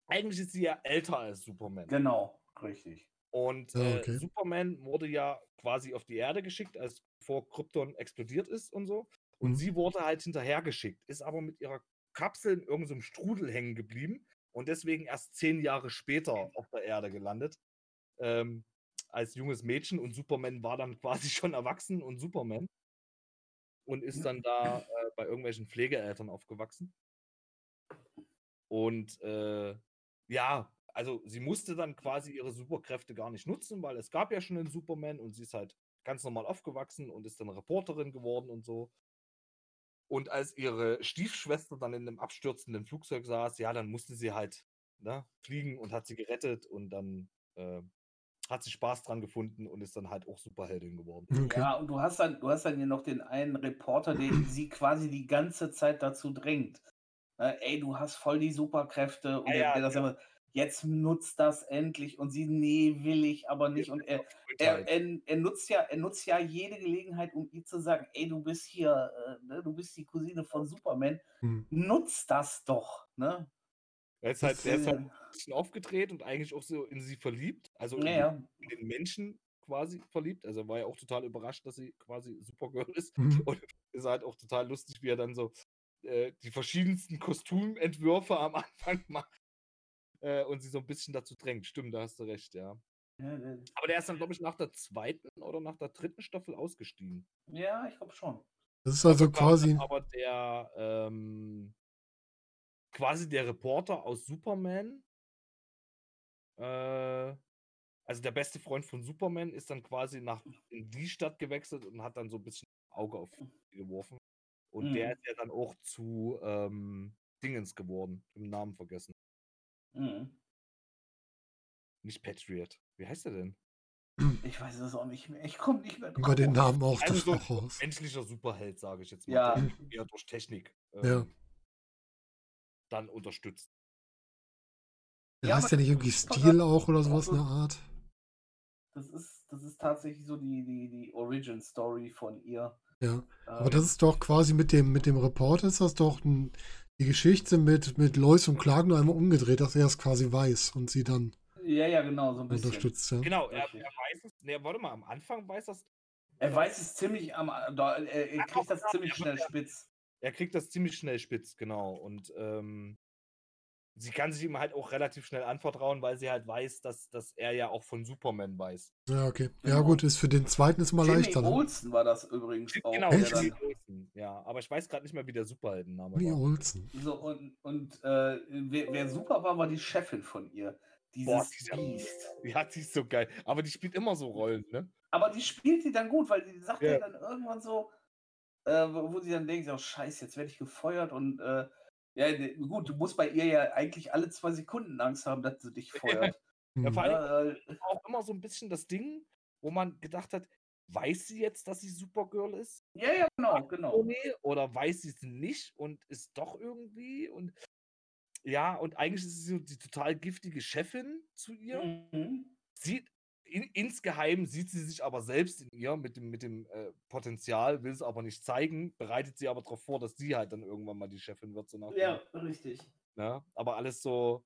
eigentlich ist sie ja älter als Superman. Genau, richtig. Und äh, okay. Superman wurde ja quasi auf die Erde geschickt, als vor Krypton explodiert ist und so. Und mhm. sie wurde halt hinterhergeschickt, ist aber mit ihrer Kapsel in irgendeinem Strudel hängen geblieben und deswegen erst zehn Jahre später auf der Erde gelandet. Ähm, als junges Mädchen und Superman war dann quasi schon erwachsen und Superman und ist dann da äh, bei irgendwelchen Pflegeeltern aufgewachsen. Und äh, ja, also sie musste dann quasi ihre Superkräfte gar nicht nutzen, weil es gab ja schon einen Superman und sie ist halt ganz normal aufgewachsen und ist dann Reporterin geworden und so. Und als ihre Stiefschwester dann in einem abstürzenden Flugzeug saß, ja, dann musste sie halt ne, fliegen und hat sie gerettet und dann äh, hat sie Spaß dran gefunden und ist dann halt auch Superheldin geworden. Okay. Ja, und du hast dann, du hast dann hier noch den einen Reporter, der sie quasi die ganze Zeit dazu drängt. Äh, ey, du hast voll die Superkräfte und ja, der, der das ja. immer, jetzt nutzt das endlich und sie, nee, will ich aber nicht. Und er, er, er, er, nutzt ja, er nutzt ja jede Gelegenheit, um ihr zu sagen, ey, du bist hier, äh, ne, du bist die Cousine von Superman, hm. nutzt das doch, ne? Er ist halt, der ist halt ein bisschen aufgedreht und eigentlich auch so in sie verliebt, also in, ja. in den Menschen quasi verliebt. Also war ja auch total überrascht, dass sie quasi Supergirl ist. Mhm. Und ist halt auch total lustig, wie er dann so äh, die verschiedensten Kostümentwürfe am Anfang macht äh, und sie so ein bisschen dazu drängt. Stimmt, da hast du recht, ja. ja Aber der ist dann, glaube ich, nach der zweiten oder nach der dritten Staffel ausgestiegen. Ja, ich glaube schon. Das ist also quasi. Aber der, ähm, quasi der Reporter aus Superman. Äh, also der beste Freund von Superman ist dann quasi nach in die Stadt gewechselt und hat dann so ein bisschen Auge auf ihn geworfen. Und mhm. der ist ja dann auch zu ähm, Dingens geworden, im Namen vergessen. Mhm. Nicht Patriot. Wie heißt er denn? Ich weiß es auch nicht mehr. Ich komme nicht mehr drauf. Über den Namen auch also so raus. Menschlicher Superheld, sage ich jetzt mal. Ja. Eher durch Technik. Ähm, ja. Dann unterstützt. Der ja, heißt ja nicht irgendwie Stil auch oder sowas in der Art. Das ist, das ist tatsächlich so die, die, die Origin-Story von ihr. Ja, ähm, aber das ist doch quasi mit dem, mit dem Report ist das doch ein, die Geschichte mit, mit Lois und Clark nur einmal umgedreht, dass er es quasi weiß und sie dann ja, ja, genau, so ein bisschen. unterstützt. Ja. Genau, er, er weiß es. Ne, warte mal, am Anfang weiß das. Er weiß es ziemlich am. Er, er kriegt das ziemlich schnell spitz. Er kriegt das ziemlich schnell spitz, genau. Und ähm, sie kann sich ihm halt auch relativ schnell anvertrauen, weil sie halt weiß, dass, dass er ja auch von Superman weiß. Ja, okay. Genau. Ja, gut, ist für den zweiten ist mal Jimmy leichter. Jimmy ne? Olsen war das übrigens auch. Genau, Jimmy Olsen, ja. Aber ich weiß gerade nicht mehr, wie der Superheldenname war. Jimmy Olsen. So, und und äh, wer, wer, super war, war die Chefin von ihr. Dieses Boah, die Biest. Ja, die ist so geil. Aber die spielt immer so Rollen, ne? Aber die spielt die dann gut, weil die sagt ja, ja dann irgendwann so, äh, wo sie dann denkt, oh scheiße, jetzt werde ich gefeuert und äh, ja, ne, gut, du musst bei ihr ja eigentlich alle zwei Sekunden Angst haben, dass sie dich feuert. ja, vor allem äh, auch immer so ein bisschen das Ding, wo man gedacht hat, weiß sie jetzt, dass sie Supergirl ist? Ja, ja, genau, genau. Oder weiß sie es nicht und ist doch irgendwie und ja, und eigentlich ist sie so die total giftige Chefin zu ihr. Mhm. Sieht in, insgeheim sieht sie sich aber selbst in ihr mit dem, mit dem äh, Potenzial, will es aber nicht zeigen, bereitet sie aber darauf vor, dass sie halt dann irgendwann mal die Chefin wird. So nach ja, richtig. Ja, ne? aber alles so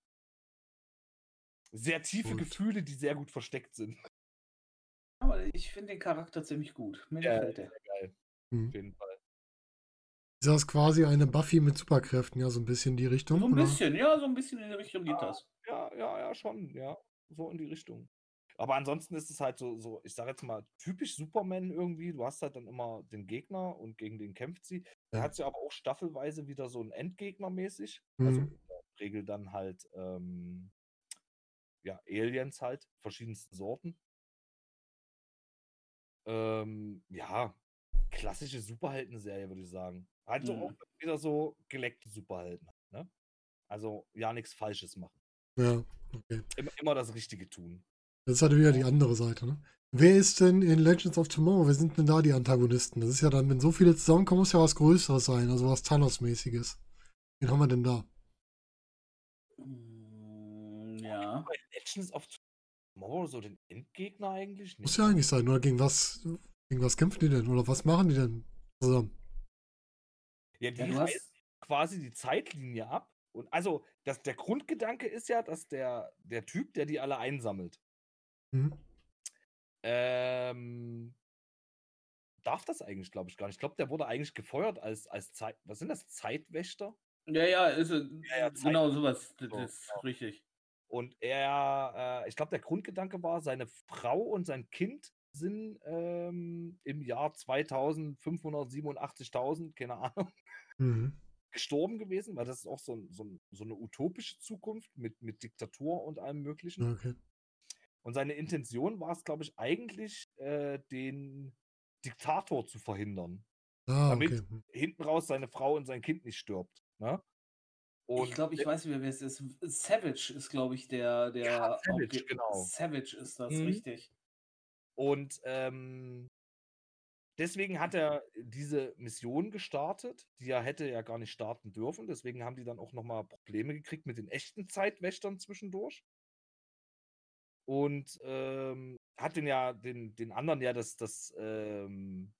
sehr tiefe gut. Gefühle, die sehr gut versteckt sind. Aber ich finde den Charakter ziemlich gut. Mir ja, gefällt der. Geil. Mhm. Auf jeden Fall. Ist das quasi eine Buffy mit Superkräften, ja, so ein bisschen in die Richtung? So ein oder? bisschen, ja, so ein bisschen in die Richtung geht ja, das. Ja, ja, ja, schon, ja. So in die Richtung. Aber ansonsten ist es halt so, so ich sage jetzt mal, typisch Superman irgendwie. Du hast halt dann immer den Gegner und gegen den kämpft sie. Da hat sie aber auch staffelweise wieder so einen Endgegner mäßig. Also mhm. Also in der Regel dann halt, ähm, ja, Aliens halt, verschiedensten Sorten. Ähm, ja, klassische Superhelden-Serie, würde ich sagen. Also mhm. auch wieder so geleckte Superhelden. Ne? Also ja, nichts Falsches machen. Ja, okay. Immer, immer das Richtige tun. Das ist halt wieder die andere Seite, ne? Wer ist denn in Legends of Tomorrow? Wer sind denn da die Antagonisten? Das ist ja dann, wenn so viele zusammenkommen, muss ja was Größeres sein, also was Thanos-mäßiges. Wen haben wir denn da? Mm, ja. Bei Legends of Tomorrow so den Endgegner eigentlich nicht. Muss ja eigentlich sein, oder gegen was, gegen was kämpfen die denn? Oder was machen die denn zusammen? Ja, die ja, reißen quasi die Zeitlinie ab. Und also, das, der Grundgedanke ist ja, dass der, der Typ, der die alle einsammelt, mhm. ähm, darf das eigentlich, glaube ich, gar nicht. Ich glaube, der wurde eigentlich gefeuert als, als Zeit. Was sind das? Zeitwächter? Ja, ja, ist, ja, ja genau sowas. Das so, ist genau. richtig. Und er, äh, ich glaube, der Grundgedanke war, seine Frau und sein Kind sind ähm, im Jahr 2587.000, keine Ahnung, mhm. gestorben gewesen, weil das ist auch so, so, so eine utopische Zukunft mit, mit Diktatur und allem Möglichen. Okay. Und seine Intention war es, glaube ich, eigentlich, äh, den Diktator zu verhindern. Ah, damit okay. Hm. hinten raus seine Frau und sein Kind nicht stirbt. Ne? Und ich glaube, ich weiß, wer es ist. Savage ist, glaube ich, der, der. Ja, Savage, genau. Savage ist das, mhm. richtig. Und ähm, deswegen hat er diese Mission gestartet, die er hätte ja gar nicht starten dürfen. Deswegen haben die dann auch nochmal Probleme gekriegt mit den echten Zeitwächtern zwischendurch. Und ähm, hat den ja, den, den anderen ja das, das ähm,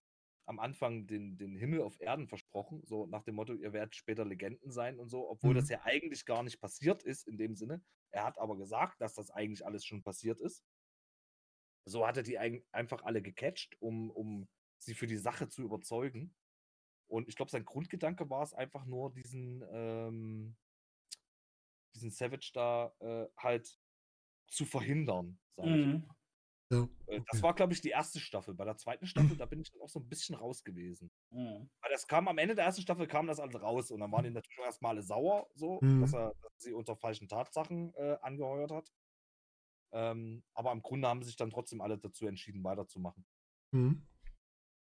am Anfang den, den Himmel auf Erden versprochen, so nach dem Motto, ihr werdet später Legenden sein und so, obwohl mhm. das ja eigentlich gar nicht passiert ist in dem Sinne. Er hat aber gesagt, dass das eigentlich alles schon passiert ist. So hat er die einfach alle gecatcht, um, um sie für die Sache zu überzeugen. Und ich glaube, sein Grundgedanke war es einfach nur, diesen, ähm, diesen Savage da äh, halt zu verhindern, mhm. ich. Ja, äh, okay. Das war, glaube ich, die erste Staffel. Bei der zweiten Staffel, da bin ich dann auch so ein bisschen raus gewesen. Mhm. Weil das kam am Ende der ersten Staffel kam das alles raus und dann waren die natürlich erstmal alle sauer, so, mhm. dass er dass sie unter falschen Tatsachen äh, angeheuert hat. Ähm, aber im Grunde haben sich dann trotzdem alle dazu entschieden, weiterzumachen. Mhm.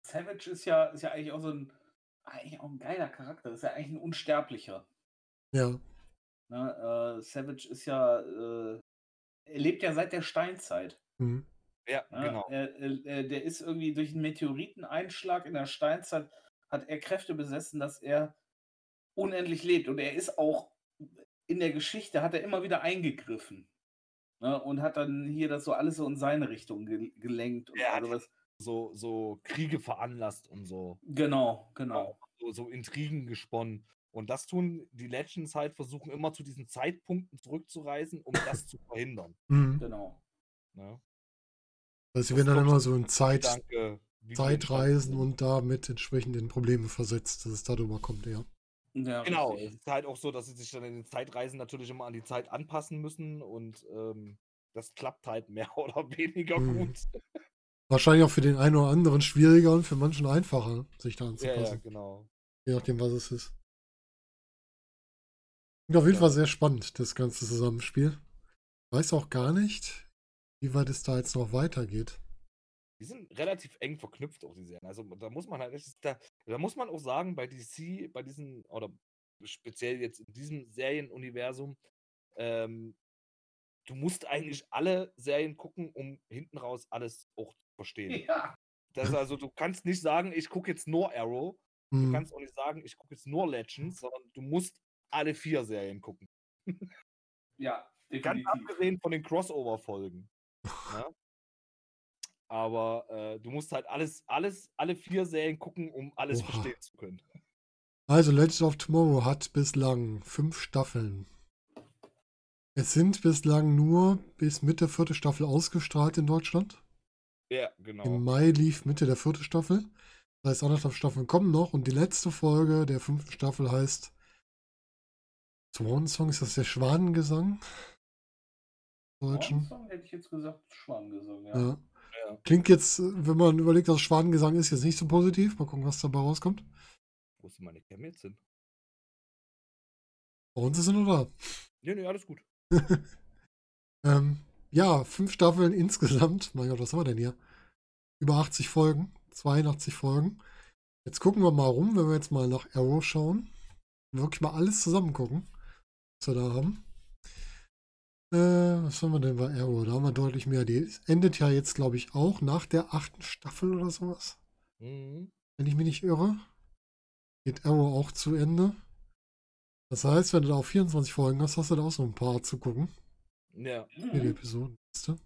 Savage ist ja, ist ja eigentlich auch so ein, eigentlich auch ein geiler Charakter. Ist ja eigentlich ein Unsterblicher. Ja. Na, äh, Savage ist ja, äh, er lebt ja seit der Steinzeit. Mhm. Ja, ja genau. Er, er, der ist irgendwie durch einen Meteoriteneinschlag in der Steinzeit, hat er Kräfte besessen, dass er unendlich lebt. Und er ist auch in der Geschichte, hat er immer wieder eingegriffen. Ne, und hat dann hier das so alles so in seine Richtung ge gelenkt. Und er also was. So, so Kriege veranlasst und so. Genau, genau. So, so Intrigen gesponnen. Und das tun die Legends halt, versuchen immer zu diesen Zeitpunkten zurückzureisen, um das zu verhindern. Mhm. Genau. Ja. Also sie werden dann immer so in Zeit, Gedanke, Zeitreisen und damit entsprechend in Probleme versetzt, dass es darüber kommt, ja. Ja, genau, richtig. es ist halt auch so, dass sie sich dann in den Zeitreisen natürlich immer an die Zeit anpassen müssen und ähm, das klappt halt mehr oder weniger hm. gut. Wahrscheinlich auch für den einen oder anderen schwieriger und für manchen einfacher, sich da anzupassen. Ja, ja genau. Je nachdem, was es ist. Und auf jeden ja. Fall sehr spannend, das ganze Zusammenspiel. Weiß auch gar nicht, wie weit es da jetzt noch weitergeht. Die sind relativ eng verknüpft, auch die Serien. Also da muss man halt, da, da muss man auch sagen, bei DC, bei diesen, oder speziell jetzt in diesem Serienuniversum, ähm, du musst eigentlich alle Serien gucken, um hinten raus alles auch zu verstehen. Ja. Das also, du kannst nicht sagen, ich gucke jetzt nur Arrow. Mhm. Du kannst auch nicht sagen, ich gucke jetzt nur Legends, sondern du musst alle vier Serien gucken. Ja, definitiv. Ganz abgesehen von den Crossover-Folgen. Ja? Aber äh, du musst halt alles, alles, alle vier Serien gucken, um alles Oha. verstehen zu können. Also Legends of Tomorrow hat bislang fünf Staffeln. Es sind bislang nur bis Mitte vierte Staffel ausgestrahlt in Deutschland. Ja, genau. Im Mai lief Mitte der vierte Staffel. Das heißt, anderthalb Staffeln kommen noch und die letzte Folge der fünften Staffel heißt Swan Song, ist das der Schwanengesang? Deutschen. Schwanengesang hätte ich jetzt gesagt, Schwanengesang, ja. ja. ja. Klingt jetzt, wenn man überlegt, dass Schwanengesang ist, jetzt nicht so positiv. Mal gucken, was dabei rauskommt. Wo sind meine Cam jetzt hin? Bei uns ist sie noch da. Nee, nee, alles gut. ähm, ja, fünf Staffeln insgesamt. Mein Gott, was haben wir denn hier? Über 80 Folgen, 82 Folgen. Jetzt gucken wir mal rum, wenn wir jetzt mal nach Arrow schauen. Wirklich mal alles zusammen gucken, wir da haben. Äh, was haben wir denn bei Arrow? Da haben wir deutlich mehr. Die endet ja jetzt, glaube ich, auch nach der achten Staffel oder sowas. Mhm. Wenn ich mich nicht irre. Geht Arrow auch zu Ende. Das heißt, wenn du da auf 24 Folgen hast, hast du da auch so ein paar zu gucken. Ja. Hier die Episodenliste.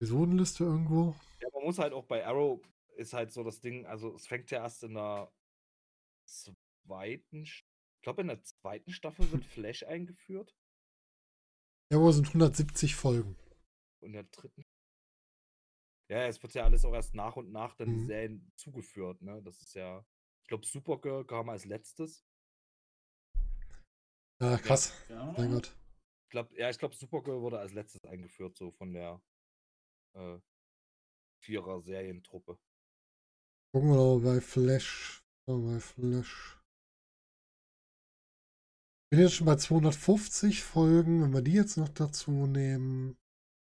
Episodenliste irgendwo. Ja, man muss halt auch bei Arrow ist halt so das Ding, also es fängt ja erst in der zweiten, ich glaube in der zweiten Staffel wird Flash eingeführt. Arrow sind 170 Folgen. Und der dritten. Ja, es wird ja alles auch erst nach und nach dann mhm. die Serien zugeführt, ne? Das ist ja, ich glaube, Supergirl kam als letztes. Ja, krass. Ja. Mein Gott. Ich glaub, ja, ich glaube, Supergirl wurde als letztes eingeführt, so von der äh, Vierer-Serientruppe. Gucken wir doch bei Flash. Bei Flash. Ich bin jetzt schon bei 250 Folgen. Wenn wir die jetzt noch dazu nehmen.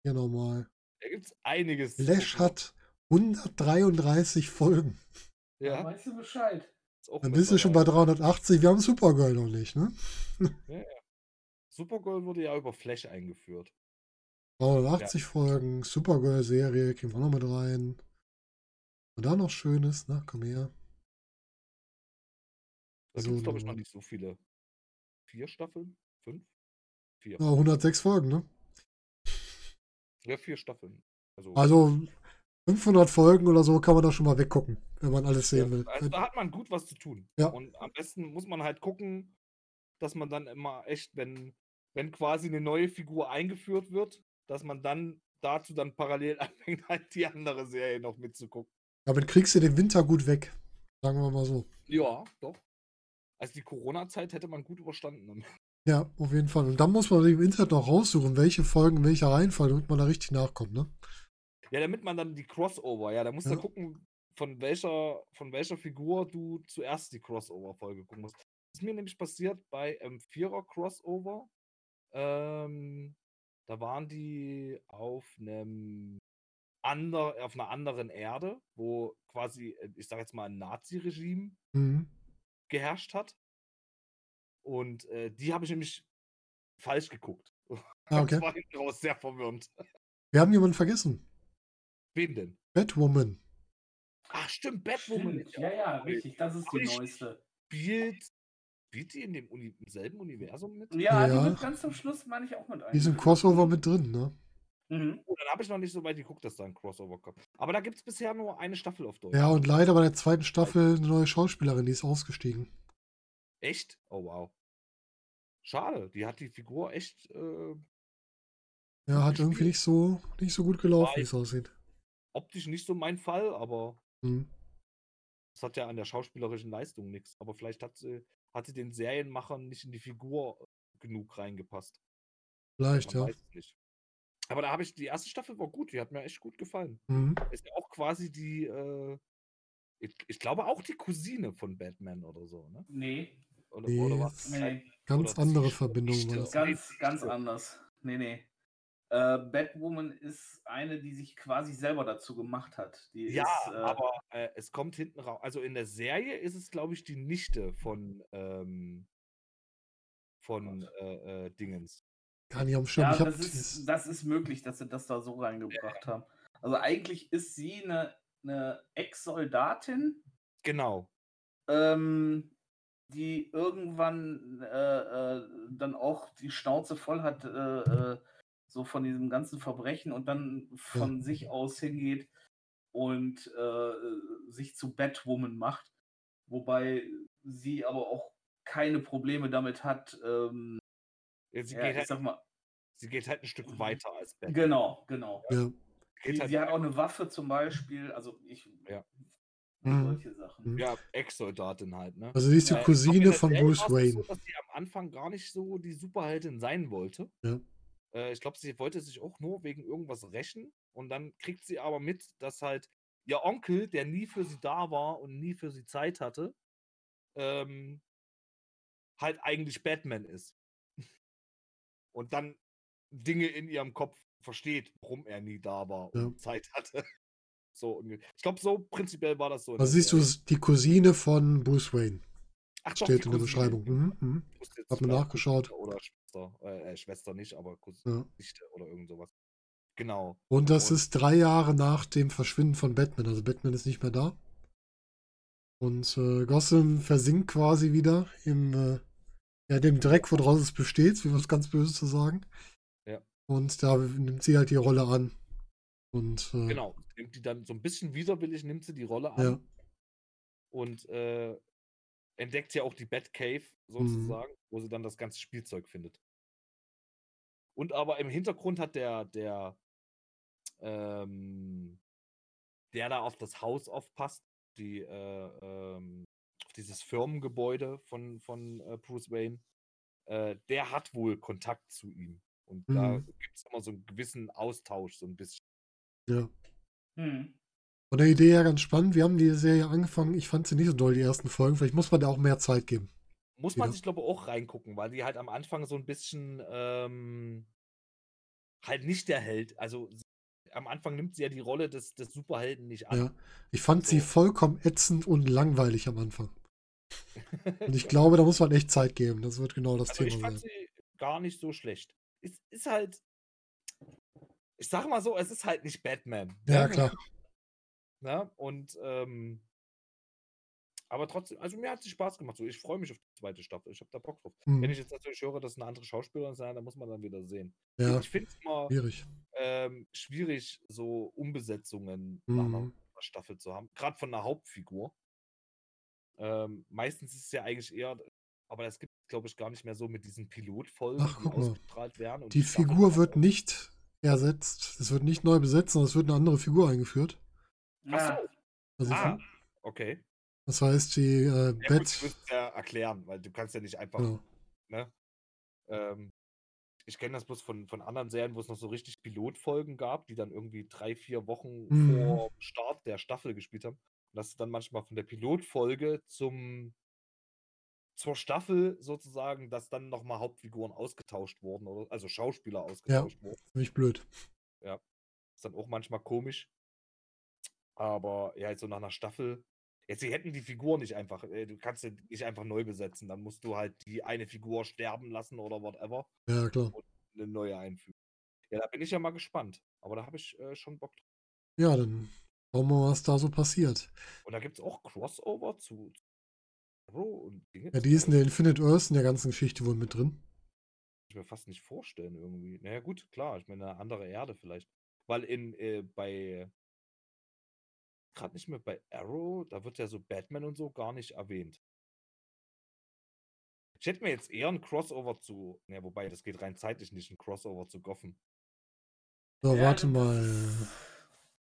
Hier nochmal. Da gibt es einiges. Flash hat 133 Folgen. Ja. ja. Weißt du Bescheid? Dann bist du schon bei 380. Wir haben Supergirl noch nicht, ne? Ja, ja. Supergirl wurde ja über Flash eingeführt. 380 ja. Folgen, Supergirl-Serie, gehen wir noch mit rein. Und da noch Schönes, ne? Komm her. Da so, gibt es, glaube ich, noch nicht so viele. Vier Staffeln? Fünf? Vier. Ja, 106 Folgen, ne? Ja, vier Staffeln. Also, also 500 Folgen oder so kann man da schon mal weggucken, wenn man alles sehen ja, will. Also da hat man gut was zu tun. Ja. Und am besten muss man halt gucken, dass man dann immer echt, wenn, wenn quasi eine neue Figur eingeführt wird, dass man dann dazu dann parallel anfängt, halt die andere Serie noch mitzugucken. Damit kriegst du den Winter gut weg. Sagen wir mal so. Ja, doch. Also die Corona-Zeit hätte man gut überstanden. Ja, auf jeden Fall. Und dann muss man im Internet noch raussuchen, welche Folgen in welcher Reihenfolge, damit man da richtig nachkommt, ne? Ja, damit man dann die Crossover, ja, da musst ja. du gucken, von welcher, von welcher Figur du zuerst die Crossover-Folge gucken musst. Das ist mir nämlich passiert bei ähm, Vierer Crossover. Ähm, da waren die auf einem ander, auf einer anderen Erde, wo quasi, äh, ich sage jetzt mal, ein Nazi-Regime mhm. Geherrscht hat. Und äh, die habe ich nämlich falsch geguckt. Ah, okay. Das war hinten raus sehr verwirrend. Wir haben jemanden vergessen. Wen denn? Batwoman. Ach, stimmt, Batwoman. Stimmt. Ja, ja, richtig. Das ist die neueste. Spielt, spielt die in dem Uni selben Universum mit? Ja, ja, die wird ganz zum Schluss, meine ich, auch mit ein. Die sind Crossover mit drin, ne? Mhm. Oh, dann habe ich noch nicht so weit geguckt, dass da ein Crossover kommt. Aber da gibt es bisher nur eine Staffel auf Deutsch. Ja, und leider bei der zweiten Staffel eine neue Schauspielerin, die ist ausgestiegen. Echt? Oh, wow. Schade, die hat die Figur echt. Äh, ja, hat gespielt. irgendwie nicht so, nicht so gut gelaufen, wie es aussieht. Optisch nicht so mein Fall, aber. Mhm. Das hat ja an der schauspielerischen Leistung nichts. Aber vielleicht hat sie, hat sie den Serienmachern nicht in die Figur genug reingepasst. Vielleicht, Man ja. Aber da habe ich, die erste Staffel war gut, die hat mir echt gut gefallen. Mhm. Ist ja auch quasi die, äh, ich, ich, glaube auch die Cousine von Batman oder so, ne? Nee. Oder, nee, oder was? Nee. Ganz oder andere Verbindung. Ganz, ganz anders. Nee, nee. Äh, Batwoman ist eine, die sich quasi selber dazu gemacht hat. Die ja, ist, äh, aber äh, es kommt hinten raus. Also in der Serie ist es, glaube ich, die Nichte von, ähm, von äh, äh, Dingens. Gar nicht am Schirm. Ja, das, ist, das ist möglich, dass sie das da so reingebracht haben. Also eigentlich ist sie eine, eine Ex-Soldatin. Genau. Ähm, die irgendwann äh, äh, dann auch die Schnauze voll hat, äh, äh so von diesem ganzen Verbrechen und dann von ja. sich aus hingeht und äh, sich zu Batwoman macht. Wobei sie aber auch keine Probleme damit hat, ähm, sie, ja, geht halt, mal, sie geht halt ein Stück mhm. weiter als Batman. Genau, genau. Ja. Sie, halt sie hat auch eine Waffe zum Beispiel, also ich. Ja. Mhm. Solche Sachen. Mhm. Ja, Ex-Soldatin halt, ne? Also sie ist die äh, Cousine von Bruce Wayne. So, dass sie am Anfang gar nicht so die Superheldin sein wollte. Ja. Äh, ich glaube, sie wollte sich auch nur wegen irgendwas rächen und dann kriegt sie aber mit, dass halt ihr Onkel, der nie für sie da war und nie für sie Zeit hatte, ähm, halt eigentlich Batman ist und dann Dinge in ihrem Kopf versteht, warum er nie da war und ja. Zeit hatte. So, ich glaube, so prinzipiell war das so. Da siehst du die Cousine von Bruce Wayne. Ach, Steht in der Beschreibung. Mhm, mhm. Hab mir nachgeschaut. Oder Schwester. Äh, äh, Schwester nicht, aber Cousine ja. oder irgend sowas. Genau. Und das Und, ist drei Jahre nach dem Verschwinden von Batman. Also Batman ist nicht mehr da. Und äh, Gotham versinkt quasi wieder im äh, ja, dem Dreck, woraus es besteht, wie was ganz Böses zu sagen. Ja. Und da nimmt sie halt die Rolle an. Und, äh, genau, nimmt die dann so ein bisschen widerwillig, nimmt sie die Rolle an. Ja. Und äh, entdeckt ja auch die Batcave sozusagen, mhm. wo sie dann das ganze Spielzeug findet. Und aber im Hintergrund hat der, der, ähm, der da auf das Haus aufpasst, die, äh, ähm, dieses Firmengebäude von, von äh, Bruce Wayne, äh, der hat wohl Kontakt zu ihm. Und mhm. da gibt es immer so einen gewissen Austausch, so ein bisschen. Ja. Mhm. Von der Idee her ganz spannend. Wir haben die Serie angefangen. Ich fand sie nicht so doll, die ersten Folgen. Vielleicht muss man da auch mehr Zeit geben. Muss man ja. sich, glaube ich, auch reingucken, weil die halt am Anfang so ein bisschen ähm, halt nicht der Held. Also am Anfang nimmt sie ja die Rolle des, des Superhelden nicht an. Ja, ich fand so. sie vollkommen ätzend und langweilig am Anfang. Und ich glaube, da muss man echt Zeit geben. Das wird genau das also Thema ich fand sein. Sie gar nicht so schlecht. Es ist halt, ich sag mal so, es ist halt nicht Batman. Ja, ne? klar. Na, ne? und ähm, aber trotzdem, also mir hat es Spaß gemacht. So, ich freue mich auf die zweite Staffel. Ich habe da Bock drauf. Mhm. Wenn ich jetzt natürlich höre, dass eine andere Schauspielerin sein, dann muss man dann wieder sehen. Ja, ich finde es immer schwierig. Ähm, schwierig, so Umbesetzungen mhm. nach einer Staffel zu haben. Gerade von einer Hauptfigur. Ähm, meistens ist es ja eigentlich eher, aber das gibt es, glaube ich, gar nicht mehr so mit diesen Pilotfolgen, Ach, die ausgestrahlt werden. die, die Figur wird nicht ersetzt. Es wird nicht neu besetzt, sondern es wird eine andere Figur eingeführt. Ach so. Also ah, okay. Das heißt, die äh, ja, Bett. du musst ja erklären, weil du kannst ja nicht einfach. Genau. Ne? Ähm, ich kenne das bloß von, von anderen Serien, wo es noch so richtig Pilotfolgen gab, die dann irgendwie drei, vier Wochen mhm. vor Start der Staffel gespielt haben. Und das ist dann manchmal von der Pilotfolge zum zur Staffel sozusagen, dass dann nochmal Hauptfiguren ausgetauscht wurden, oder, also Schauspieler ausgetauscht ja, wurden. Ziemlich blöd. Ja. Ist dann auch manchmal komisch. Aber ja, so nach einer Staffel Jetzt, sie hätten die Figur nicht einfach, äh, du kannst sie nicht einfach neu besetzen. Dann musst du halt die eine Figur sterben lassen oder whatever. Ja, klar. Und eine neue einfügen. Ja, da bin ich ja mal gespannt. Aber da habe ich äh, schon Bock drauf. Ja, dann schauen wir mal, was da so passiert. Und da gibt es auch Crossover zu, Arrow und Dinge. Ja, die ist in der Infinite Earth in der ganzen Geschichte wohl mit drin. Ich mir fast nicht vorstellen irgendwie. Naja, gut, klar, ich meine, eine andere Erde vielleicht. Weil in, äh, bei gerade nicht mehr bei Arrow, da wird ja so Batman und so gar nicht erwähnt. Ich hätte mir jetzt eher ein Crossover zu, ja, wobei das geht rein zeitlich nicht, ein Crossover zu Goffen. So, ja, warte mal.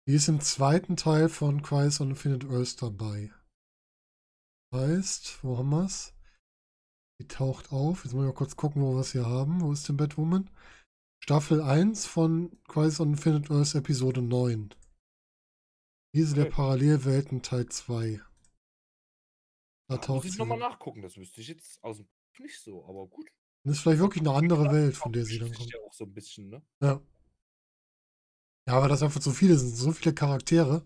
Die ist im zweiten Teil von Crisis on Infinite Earth dabei. Heißt, wo haben wir es? Die taucht auf. Jetzt muss ich mal kurz gucken, wo wir es hier haben. Wo ist denn Batwoman? Staffel 1 von Crisis on Infinite Earth Episode 9. Krise der Parallelwelten Teil 2. Da ja, taucht muss ich nochmal nachgucken, das wüsste ich jetzt aus dem nicht so, aber gut. Das ist vielleicht wirklich eine andere Welt, von der sie dann kommt. Ja, auch so ein bisschen, ne? Ja. Ja, aber das einfach so viele sind, so viele Charaktere,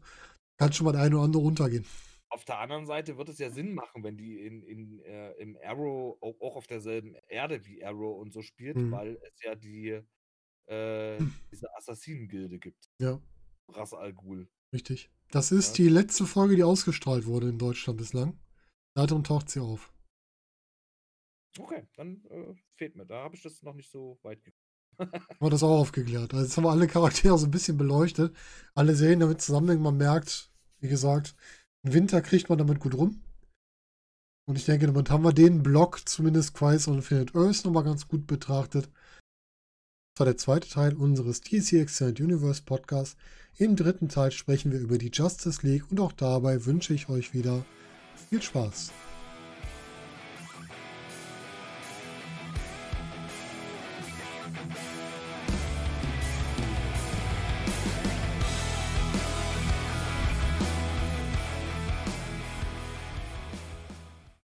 kann schon mal der eine oder andere runtergehen. Auf der anderen Seite wird es ja Sinn machen, wenn die in, in, äh, im Arrow auch, auf derselben Erde wie Arrow und so spielt, hm. weil es ja die äh, diese Assassinen-Gilde gibt. Ja. Ras Al Ghul. Richtig. Das ist ja. die letzte Folge, die ausgestrahlt wurde in Deutschland bislang. Darum taucht sie auf. Okay, dann äh, fehlt mir. Da habe ich das noch nicht so weit haben wir das auch aufgeklärt. Also jetzt haben wir alle Charaktere so ein bisschen beleuchtet. Alle Serien damit zusammenhängen. Man merkt, wie gesagt, im Winter kriegt man damit gut rum. Und ich denke, damit haben wir den Block, zumindest Crisis on Infinite Earth, nochmal ganz gut betrachtet. Das war der zweite Teil unseres DC Extended Universe Podcasts. Im dritten Teil sprechen wir über die Justice League und auch dabei wünsche ich euch wieder viel Spaß.